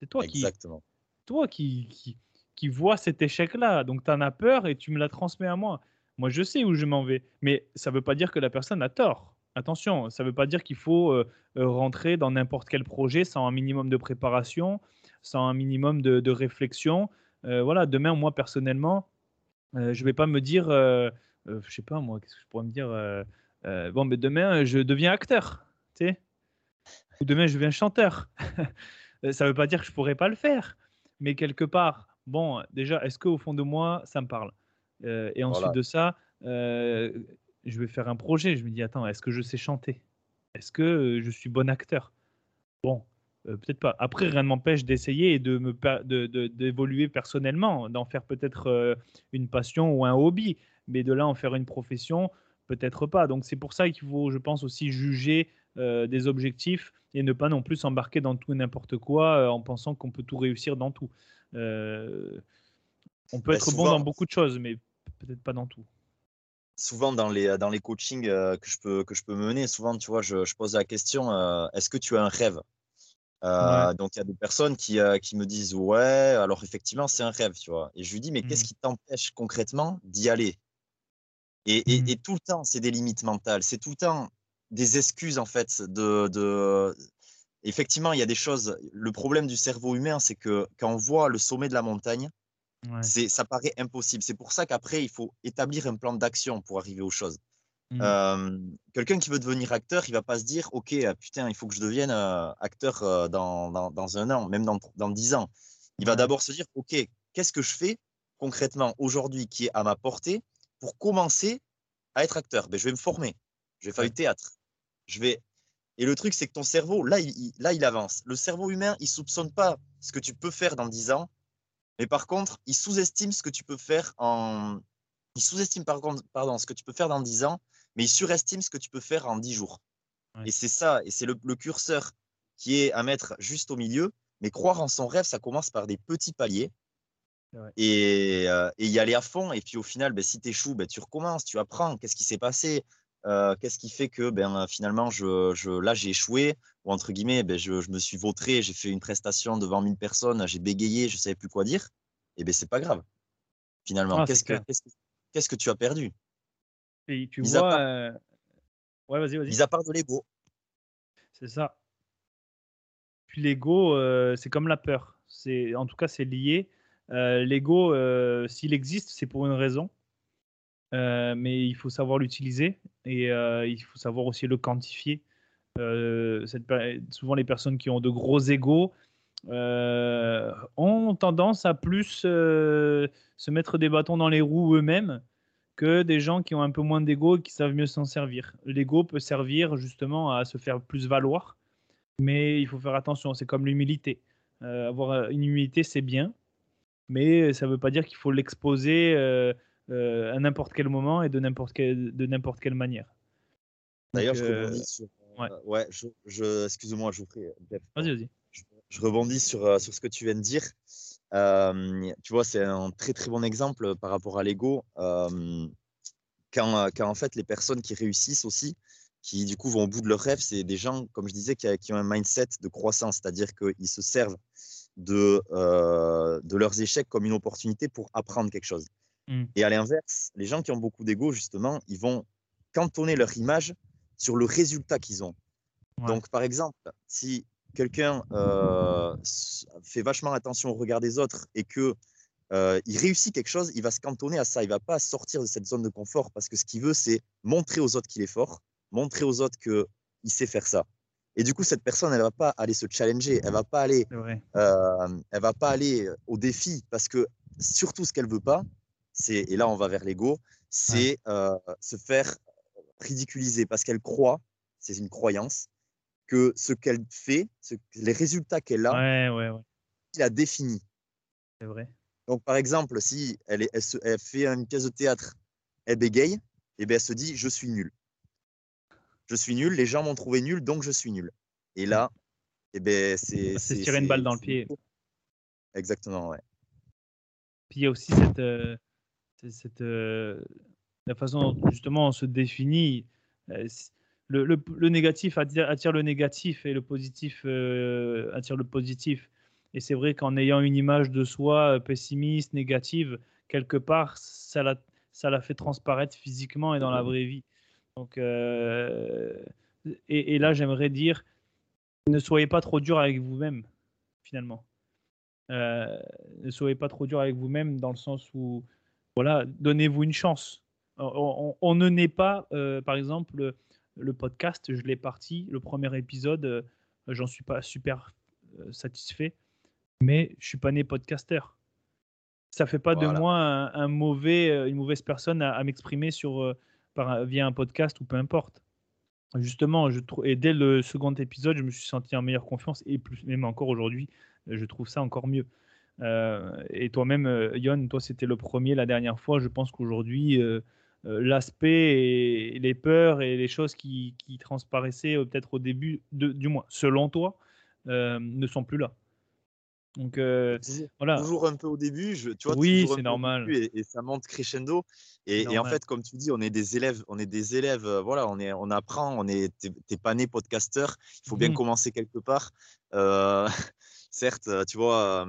C'est toi Exactement. qui, toi qui, qui, qui vois cet échec-là. Donc, tu en as peur et tu me la transmets à moi. Moi, je sais où je m'en vais. Mais ça ne veut pas dire que la personne a tort. Attention, ça ne veut pas dire qu'il faut euh, rentrer dans n'importe quel projet sans un minimum de préparation, sans un minimum de, réflexion. voilà, demain, moi, personnellement, je ne vais pas me dire euh, je sais pas moi, qu'est-ce que je pourrais me dire euh, euh, Bon, mais demain, je deviens acteur, tu sais Ou demain, je deviens chanteur. <laughs> ça veut pas dire que je pourrais pas le faire, mais quelque part, bon, déjà, est-ce qu'au fond de moi, ça me parle? Et ensuite de ça, je vais faire un projet. Je me dis, attends, est-ce que je sais chanter? Est-ce que je suis bon acteur? Bon, peut-être pas. Après, rien ne m'empêche d'essayer et de me d'évoluer personnellement, d'en faire peut-être une passion ou un hobby mais de là en faire une profession, peut-être pas. Donc c'est pour ça qu'il faut, je pense, aussi juger euh, des objectifs et ne pas non plus s'embarquer dans tout et n'importe quoi euh, en pensant qu'on peut tout réussir dans tout. Euh, on peut bah, être bon dans beaucoup de choses, mais peut-être pas dans tout. Souvent dans les, dans les coachings que, je peux, que je peux mener, souvent, tu vois, je, pose la question, est-ce que tu as un rêve? Donc il y a des personnes qui, qui, me disent ouais, alors effectivement c'est un rêve, tu vois. Et je lui dis mais qu'est-ce mmh. qui t'empêche concrètement d'y aller? Mmh. Et, tout le temps, c'est des limites mentales. C'est tout le temps des excuses, en fait. De, Effectivement, il y a des choses. Le problème du cerveau humain, c'est que quand on voit le sommet de la montagne, ça paraît impossible. C'est pour ça qu'après, il faut établir un plan d'action pour arriver aux choses. Mmh. Quelqu'un qui veut devenir acteur, il va pas se dire Ok, euh, putain, il faut que je devienne euh, acteur euh, dans, dans, un an, même dans, dans dix ans. Il va d'abord se dire Ok, qu'est-ce que je fais concrètement aujourd'hui qui est à ma portée pour commencer à être acteur? Ben, Je vais me former. Je vais faire du théâtre. Je vais... Et le truc, c'est que ton cerveau, là il, là, il avance. Le cerveau humain, il soupçonne pas ce que tu peux faire dans 10 ans, mais par contre, il sous-estime ce que tu peux faire en. Il sous-estime par contre, pardon, ce que tu peux faire dans 10 ans, mais il surestime ce que tu peux faire en 10 jours. Et c'est ça, et c'est le, le, curseur qui est à mettre juste au milieu. Mais croire en son rêve, ça commence par des petits paliers. Euh, et, y aller à fond. Et puis au final, ben, si tu échoues, ben, tu recommences, tu apprends. Qu'est-ce qui s'est passé? Euh, Qu'est-ce qui fait que ben, finalement, je, je là, j'ai échoué Ou entre guillemets, ben, je, je, me suis vautré, j'ai fait une prestation devant 1000 personnes, j'ai bégayé, je ne savais plus quoi dire. Et ben, c'est pas grave. Finalement, ah, qu'est-ce, que, qu'est-ce, que, tu as perdu? Et tu vois. Euh, ouais, vas-y, vas-y. Mis à part de l'ego. C'est ça. Puis l'ego, c'est comme la peur. C'est, en tout cas, c'est lié euh, l'ego, euh, s'il existe, c'est pour une raison. Euh, mais il faut savoir l'utiliser et il faut savoir aussi le quantifier. souvent, les personnes qui ont de gros égos ont tendance à plus se mettre des bâtons dans les roues eux-mêmes que des gens qui ont un peu moins d'ego et qui savent mieux s'en servir. L'ego peut servir justement à se faire plus valoir, mais il faut faire attention, c'est comme l'humilité. Euh, avoir une humilité, c'est bien, mais ça ne veut pas dire qu'il faut l'exposer euh, euh, à n'importe quel moment et de n'importe quelle, de n'importe quelle manière. D'ailleurs, je rebondis sur. Ouais, je, excuse-moi, je vous prie. Vas-y, vas-y. Je, rebondis sur, sur ce que tu viens de dire. tu vois, c'est un très très bon exemple par rapport à l'ego. quand, quand, en fait les personnes qui réussissent aussi, qui du coup vont au bout de leur rêve, c'est des gens, comme je disais, qui, qui ont un mindset de croissance, c'est-à-dire qu'ils se servent de, euh, de leurs échecs comme une opportunité pour apprendre quelque chose. Mmh. Et à l'inverse, les gens qui ont beaucoup d'ego, justement, ils vont cantonner leur image sur le résultat qu'ils ont. Donc, par exemple, si quelqu'un euh, fait vachement attention au regard des autres et que euh, il réussit quelque chose, il va se cantonner à ça. Il va pas sortir de cette zone de confort parce que ce qu'il veut, c'est montrer aux autres qu'il est fort, montrer aux autres qu'il sait faire ça. Et du coup, cette personne, elle va pas aller se challenger, elle va pas aller, euh, elle va pas aller au défi parce que surtout ce qu'elle veut pas, c'est et là on va vers l'ego, c'est euh, se faire ridiculiser parce qu'elle croit, c'est une croyance que ce qu'elle fait, les résultats qu'elle a, ouais, il a défini. C'est vrai. Donc par exemple, si elle, est, elle, fait une pièce de théâtre, elle bégaye, et eh bien elle se dit je suis nulle je suis nul, les gens m'ont trouvé nul, donc je suis nul. Et là, eh ben, c'est. C'est tirer une balle dans le pied. Exactement, ouais. Puis il y a aussi cette. Euh, cette euh, la façon dont justement on se définit. Euh, le, le, négatif attire, le négatif et le positif attire le positif. Et c'est vrai qu'en ayant une image de soi pessimiste, négative, quelque part, ça la, ça la fait transparaître physiquement et dans la vraie vie. Donc, euh, et, là, j'aimerais dire, ne soyez pas trop dur avec vous-même, finalement. Euh, ne soyez pas trop dur avec vous-même dans le sens où, voilà, donnez-vous une chance. On, ne naît pas, euh, par exemple, le, podcast, je l'ai parti, le premier épisode, j'en suis pas super satisfait, mais je suis pas né podcasteur. Ça fait pas de moi un, mauvais, une mauvaise personne à m'exprimer sur via un podcast ou peu importe. Justement, je trouve, et dès le second épisode, je me suis senti en meilleure confiance et plus, même encore aujourd'hui, je trouve ça encore mieux. Euh, et toi-même, euh, Yon, toi, c'était le premier la dernière fois. Je pense qu'aujourd'hui, euh, l'aspect et les peurs et les choses qui, qui transparaissaient peut-être au début, de, du moins selon toi, ne sont plus là. Donc euh, voilà. Toujours un peu au début, je, tu vois. Oui, c'est normal. Et, ça monte crescendo. Et, en fait, comme tu dis, on est des élèves, on est des élèves. Euh, voilà, on est, on apprend. On est, t'es pas né podcasteur. Il faut bien mmh. commencer quelque part. Euh, <laughs> certes, tu vois,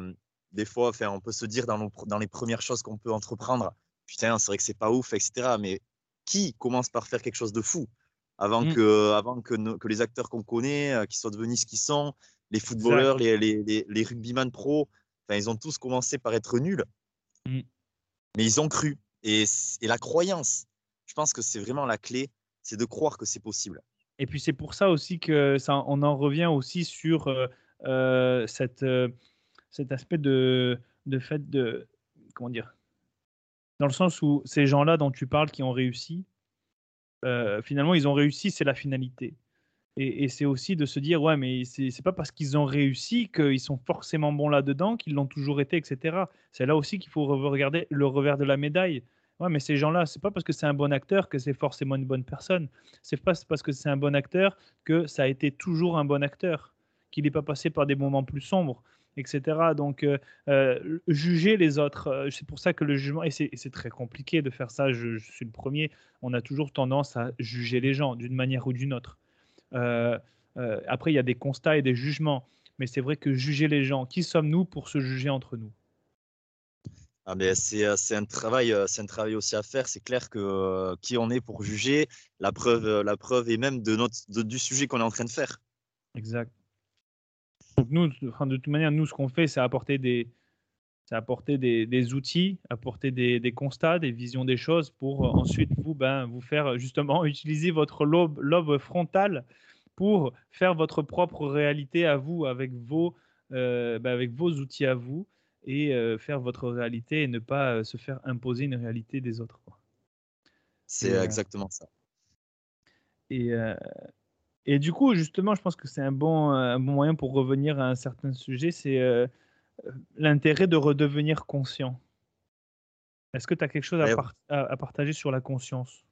des fois, enfin, on peut se dire dans, dans les premières choses qu'on peut entreprendre, putain, c'est vrai que c'est pas ouf, etc. Mais qui commence par faire quelque chose de fou avant mmh. que, avant que, que les acteurs qu'on connaît, qui soient devenus ce qu'ils sont, les footballeurs, les, les, les, rugbyman pro, enfin, ils ont tous commencé par être nuls. Mm. Mais ils ont cru. Et, et, la croyance, je pense que c'est vraiment la clé, c'est de croire que c'est possible. Et puis c'est pour ça aussi que ça, on en revient aussi sur euh, euh, cette, euh, cet aspect de, de fait de comment dire, dans le sens où ces gens-là dont tu parles qui ont réussi, finalement ils ont réussi, c'est la finalité. Et, c'est aussi de se dire, ouais, mais c'est pas parce qu'ils ont réussi qu'ils sont forcément bons là-dedans, qu'ils l'ont toujours été, etc. C'est là aussi qu'il faut regarder le revers de la médaille. Ouais, mais ces gens-là, c'est pas parce que c'est un bon acteur que c'est forcément une bonne personne. C'est pas parce que c'est un bon acteur que ça a été toujours un bon acteur, qu'il n'est pas passé par des moments plus sombres, etc. Donc, euh, euh, juger les autres, euh, c'est pour ça que le jugement, et c'est très compliqué de faire ça, je, je suis le premier, on a toujours tendance à juger les gens d'une manière ou d'une autre. Euh, euh, après, il y a des constats et des jugements. Mais c'est vrai que juger les gens, qui sommes-nous pour se juger entre nous? Ah mais c'est, c'est un travail, c'est un travail aussi à faire. C'est clair que qui on est pour juger, la preuve, la preuve est même de notre, du sujet qu'on est en train de faire. Exact. Donc nous, de toute manière, nous, ce qu'on fait, c'est apporter des, c'est apporter des, des, outils, apporter des, des, constats, des visions des choses pour ensuite vous, ben, vous faire justement <laughs> utiliser votre lobe, lobe frontal pour faire votre propre réalité à vous avec vos, euh, ben, avec vos outils à vous et euh, faire votre réalité et ne pas euh, se faire imposer une réalité des autres. C'est exactement ça. Et, et du coup, justement, je pense que c'est un bon, un bon moyen pour revenir à un certain sujet, c'est l'intérêt de redevenir conscient. Est-ce que tu as quelque chose à, partager sur la conscience?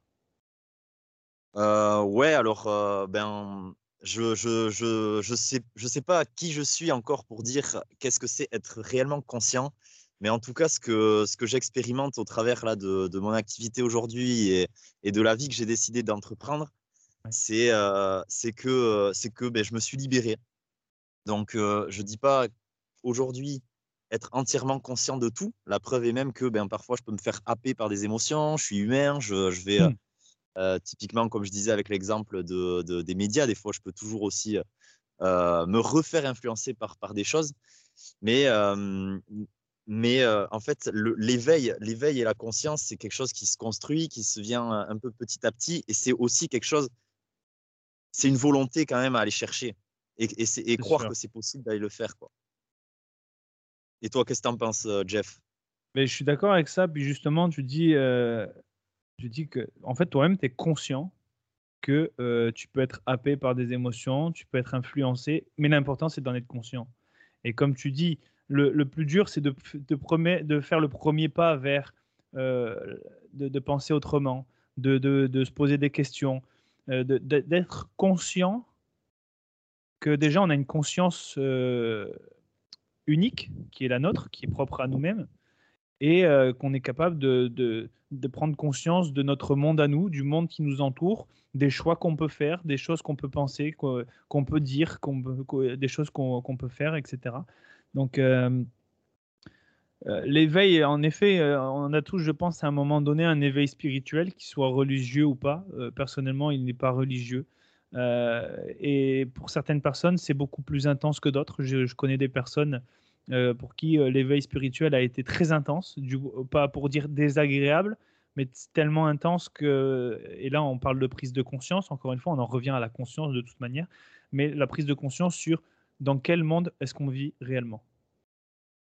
Euh, Ouais, alors, euh, ben, je je, je, je, sais, je sais pas qui je suis encore pour dire qu'est-ce que c'est être réellement conscient. Mais en tout cas, ce que, ce que j'expérimente au travers là, de, de mon activité aujourd'hui et, et, de la vie que j'ai décidé d'entreprendre, c'est euh, que, c'est que ben, je me suis libéré. Donc, je ne dis pas aujourd'hui être entièrement conscient de tout. La preuve est même que ben, parfois, je peux me faire happer par des émotions. Je suis humain. Je, je vais, euh, mmh. euh, typiquement, comme je disais avec l'exemple de, de, des médias, des fois, je peux toujours aussi euh, me refaire influencer par, par des choses. Mais, mais en fait, l'éveil, l'éveil et la conscience, c'est quelque chose qui se construit, qui se vient un peu petit à petit. Et c'est aussi quelque chose, c'est une volonté quand même à aller chercher et, et, et croire que c'est possible d'aller le faire. Quoi. Et toi, qu'est-ce que tu en penses, euh, Jeff? Mais Je suis d'accord avec ça. Puis justement, tu dis, euh, tu dis que, en fait, toi-même, tu es conscient que euh, tu peux être happé par des émotions, tu peux être influencé, mais l'important, c'est d'en être conscient. Et comme tu dis, le, le plus dur, c'est de, de, de, faire le premier pas vers de, de, penser autrement, de, de, se poser des questions, d'être conscient que déjà, on a une conscience unique, qui est la nôtre, qui est propre à nous-mêmes, et euh, qu'on est capable de, de, prendre conscience de notre monde à nous, du monde qui nous entoure, des choix qu'on peut faire, des choses qu'on peut penser, qu'on peut dire, des choses qu'on peut faire, etc. Donc, euh, euh, l'éveil, en effet, on a tous, je pense, à un moment donné, un éveil spirituel, qui soit religieux ou pas. personnellement, il n'est pas religieux. et pour certaines personnes, c'est beaucoup plus intense que d'autres. Je, connais des personnes euh, pour qui euh, l'éveil spirituel a été très intense, pas pour dire désagréable, mais tellement intense que, et là on parle de prise de conscience, encore une fois on en revient à la conscience de toute manière, mais la prise de conscience sur dans quel monde est-ce qu'on vit réellement.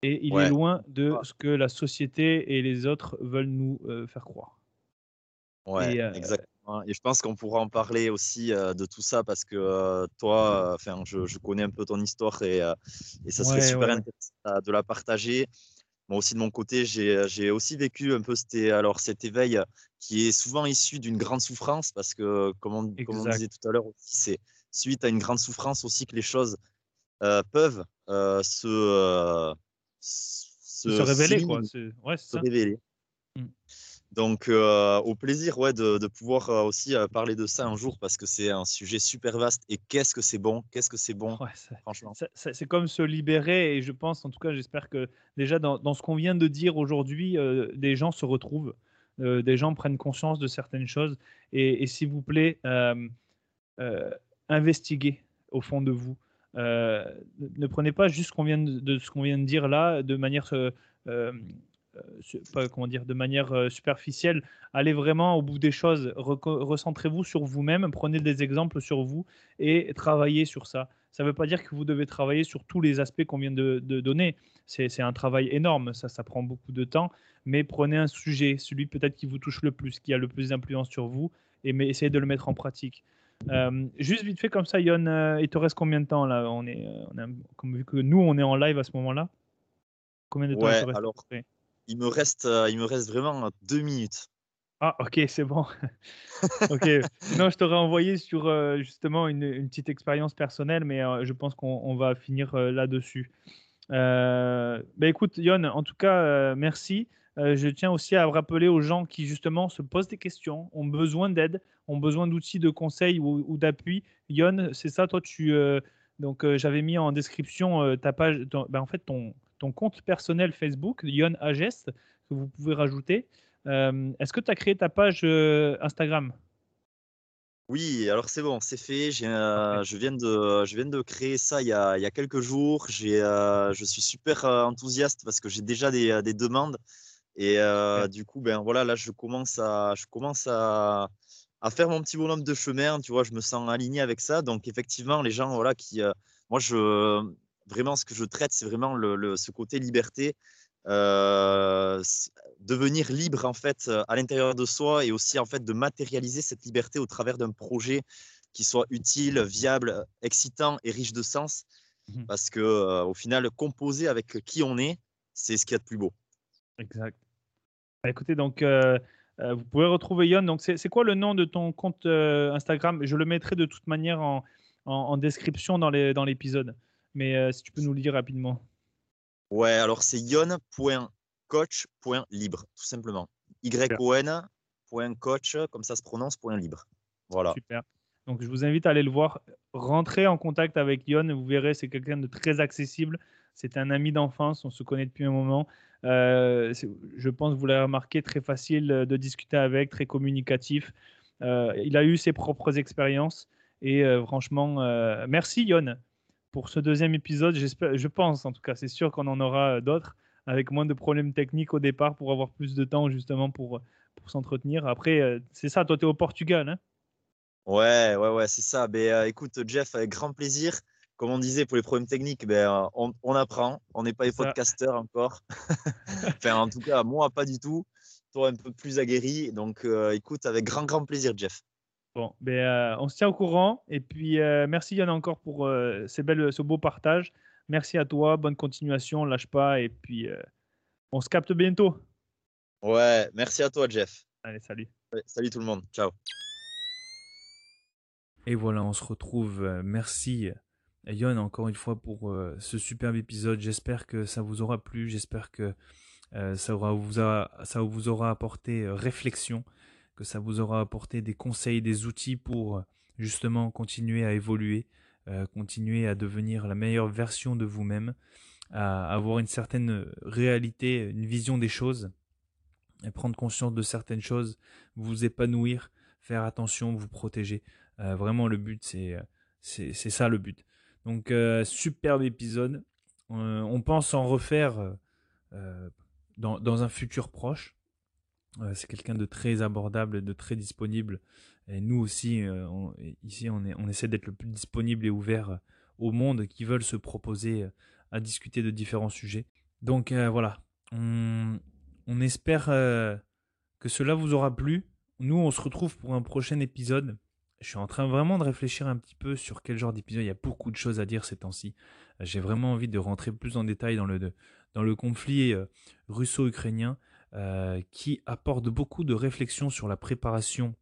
Et il est loin de ce que la société et les autres veulent nous euh, faire croire. Ouais, exactement. Et je pense qu'on pourra en parler aussi de tout ça parce que toi, enfin, je, connais un peu ton histoire et, et ça serait super intéressant de la partager. Moi aussi de mon côté, j'ai aussi vécu un peu cet, alors cet éveil qui est souvent issu d'une grande souffrance parce que, comme on, comme on disait tout à l'heure, c'est suite à une grande souffrance aussi que les choses peuvent se, se, se, révéler. Quoi. Ouais, se révéler. Mmh. Donc, euh, au plaisir ouais, de, pouvoir euh, aussi euh, parler de ça un jour parce que c'est un sujet super vaste. Et qu'est-ce que c'est bon? Qu'est-ce que c'est bon? Franchement. C'est comme se libérer. Et je pense, en tout cas, j'espère que déjà dans, ce qu'on vient de dire aujourd'hui, des gens se retrouvent. des gens prennent conscience de certaines choses. Et, s'il vous plaît, investiguez au fond de vous. Ne prenez pas juste ce qu'on vient de, ce qu'on vient de dire là de manière euh, pas, comment dire, de manière euh, superficielle. Allez vraiment au bout des choses. Recentrez-vous sur vous-même, prenez des exemples sur vous et travaillez sur ça. Ça ne veut pas dire que vous devez travailler sur tous les aspects qu'on vient de, donner. C'est un travail énorme, ça, ça prend beaucoup de temps. Mais prenez un sujet, celui peut-être qui vous touche le plus, qui a le plus d'influence sur vous, et mais essayez de le mettre en pratique. Euh, juste vite fait comme ça, Yon, il te reste combien de temps là on est, comme vu que nous on est en live à ce moment-là. Combien de temps il te reste alors, il me reste, euh, il me reste vraiment deux minutes. Ah, ok, c'est bon. <laughs> ok. Non, je t'aurais envoyé sur euh, justement une, petite expérience personnelle, mais euh, je pense qu'on va finir là-dessus. bah, écoute, Yon, en tout cas, merci. Je tiens aussi à rappeler aux gens qui justement se posent des questions, ont besoin d'aide, ont besoin d'outils, de conseils ou, d'appui. Yon, c'est ça, toi, tu. donc, j'avais mis en description ta page, bah, en fait, ton, ton compte personnel Facebook, Yon Agest, que vous pouvez rajouter. Euh, est-ce que tu as créé ta page euh, Instagram? Oui, alors c'est bon, c'est fait. Euh, je, viens de, je viens de créer ça il y a, il y a quelques jours. je suis super enthousiaste parce que j'ai déjà des, des, demandes. Et du coup, ben, voilà, là, je commence à, je commence à, à, faire mon petit bonhomme de chemin. Tu vois, je me sens aligné avec ça. Donc, effectivement, les gens voilà, qui. moi, je, vraiment, ce que je traite, c'est vraiment le, ce côté liberté. devenir libre en fait à l'intérieur de soi et aussi en fait de matérialiser cette liberté au travers d'un projet qui soit utile, viable, excitant et riche de sens. Mmh Parce que au final, composer avec qui on est, c'est ce qu'il y a de plus beau. Exact. Bah, écoutez, donc vous pouvez retrouver Yon. Donc c'est quoi le nom de ton compte Instagram? Je le mettrai de toute manière en, en, description dans l'épisode. Dans Mais si tu peux nous le dire rapidement. Ouais, alors c'est yon.coach.libre, tout simplement. Y-O-N.coach, comme ça se prononce, point libre. Voilà. Super. Donc je vous invite à aller le voir. Rentrez en contact avec Yon, vous verrez, c'est quelqu'un de très accessible. C'est un ami d'enfance, on se connaît depuis un moment. Euh, je pense, vous l'avez remarqué, très facile de discuter avec, très communicatif. Euh, il a eu ses propres expériences et euh, franchement, merci Yon pour ce deuxième épisode. Je pense en tout cas, c'est sûr qu'on en aura d'autres avec moins de problèmes techniques au départ pour avoir plus de temps justement pour, pour s'entretenir. Après, euh, c'est ça, toi tu es au Portugal. Hein? Ouais, ouais, ouais, c'est ça. Euh, écoute, Jeff, avec grand plaisir. Comme on disait, pour les problèmes techniques, ben, on, on apprend. On n'est pas les podcasteurs encore. <laughs> enfin, en tout cas, moi, pas du tout. Toi, un peu plus aguerri. Donc, euh, écoute, avec grand, grand plaisir, Jeff. Bon, ben, euh, on se tient au courant. Et puis, euh, merci Yann encore pour euh, ces belles, ce beau partage. Merci à toi. Bonne continuation. Lâche pas. Et puis, on se capte bientôt. Ouais, merci à toi, Jeff. Allez, salut. salut tout le monde. Ciao. Et voilà, on se retrouve. Merci, Yon, encore une fois pour ce superbe épisode. J'espère que ça vous aura plu. J'espère que ça, aura, vous ça vous aura apporté réflexion que ça vous aura apporté des conseils, des outils pour euh, justement continuer à évoluer, euh, continuer à devenir la meilleure version de vous-même, à avoir une certaine réalité, une vision des choses, prendre conscience de certaines choses, vous épanouir, faire attention, vous protéger. Euh, vraiment, le but, c'est c'est ça le but. Donc, superbe épisode. on pense en refaire dans, dans, un futur proche c'est quelqu'un de très abordable, de très disponible. Et nous aussi, euh, ici, on, essaie d'être le plus disponible et ouvert euh, au monde qui veulent se proposer euh, à discuter de différents sujets. Donc voilà, on espère que cela vous aura plu. Nous, on se retrouve pour un prochain épisode. Je suis en train vraiment de réfléchir un petit peu sur quel genre d'épisode. Il y a beaucoup de choses à dire ces temps-ci. J'ai vraiment envie de rentrer plus en détail dans le, dans le conflit russo-ukrainien. Euh, qui apporte beaucoup de réflexions sur la préparation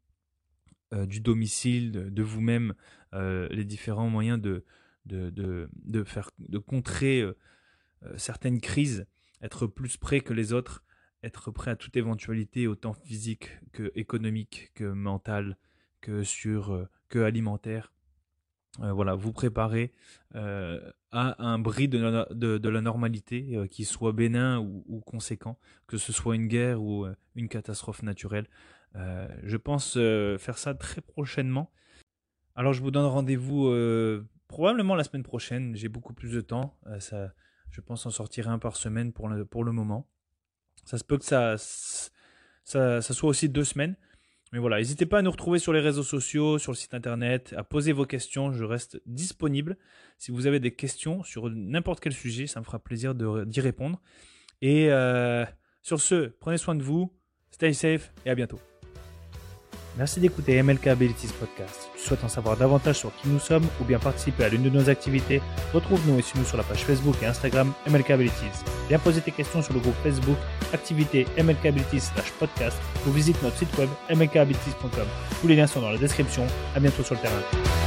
euh, du domicile, de, vous-même, euh, les différents moyens de, de, de, faire, de contrer certaines crises, être plus prêt que les autres, être prêt à toute éventualité, autant physique que économique, que mentale, que sur que alimentaire. Euh, voilà, vous préparez euh, à un bris de la, normalité, euh, qui soit bénin ou, conséquent, que ce soit une guerre ou une catastrophe naturelle. je pense faire ça très prochainement. Alors je vous donne rendez-vous probablement la semaine prochaine. J'ai beaucoup plus de temps. ça, je pense en sortir un par semaine pour le, pour le moment. Ça se peut que ça, ça soit aussi deux semaines. Mais voilà, n'hésitez pas à nous retrouver sur les réseaux sociaux, sur le site internet, à poser vos questions. Je reste disponible. Si vous avez des questions sur n'importe quel sujet, ça me fera plaisir d'y répondre. Et euh, sur ce, prenez soin de vous, stay safe et à bientôt. Merci d'écouter MLK Abilities Podcast. Si tu souhaites en savoir davantage sur qui nous sommes ou bien participer à l'une de nos activités, retrouve-nous et suis-nous sur la page Facebook et Instagram MLK Abilities. Viens poser tes questions sur le groupe Facebook Activité MLK Abilities podcast ou visite notre site web mlkabilities.com. Tous les liens sont dans la description. À bientôt sur le terrain.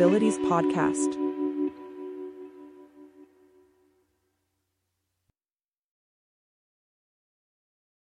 Abilities Podcast.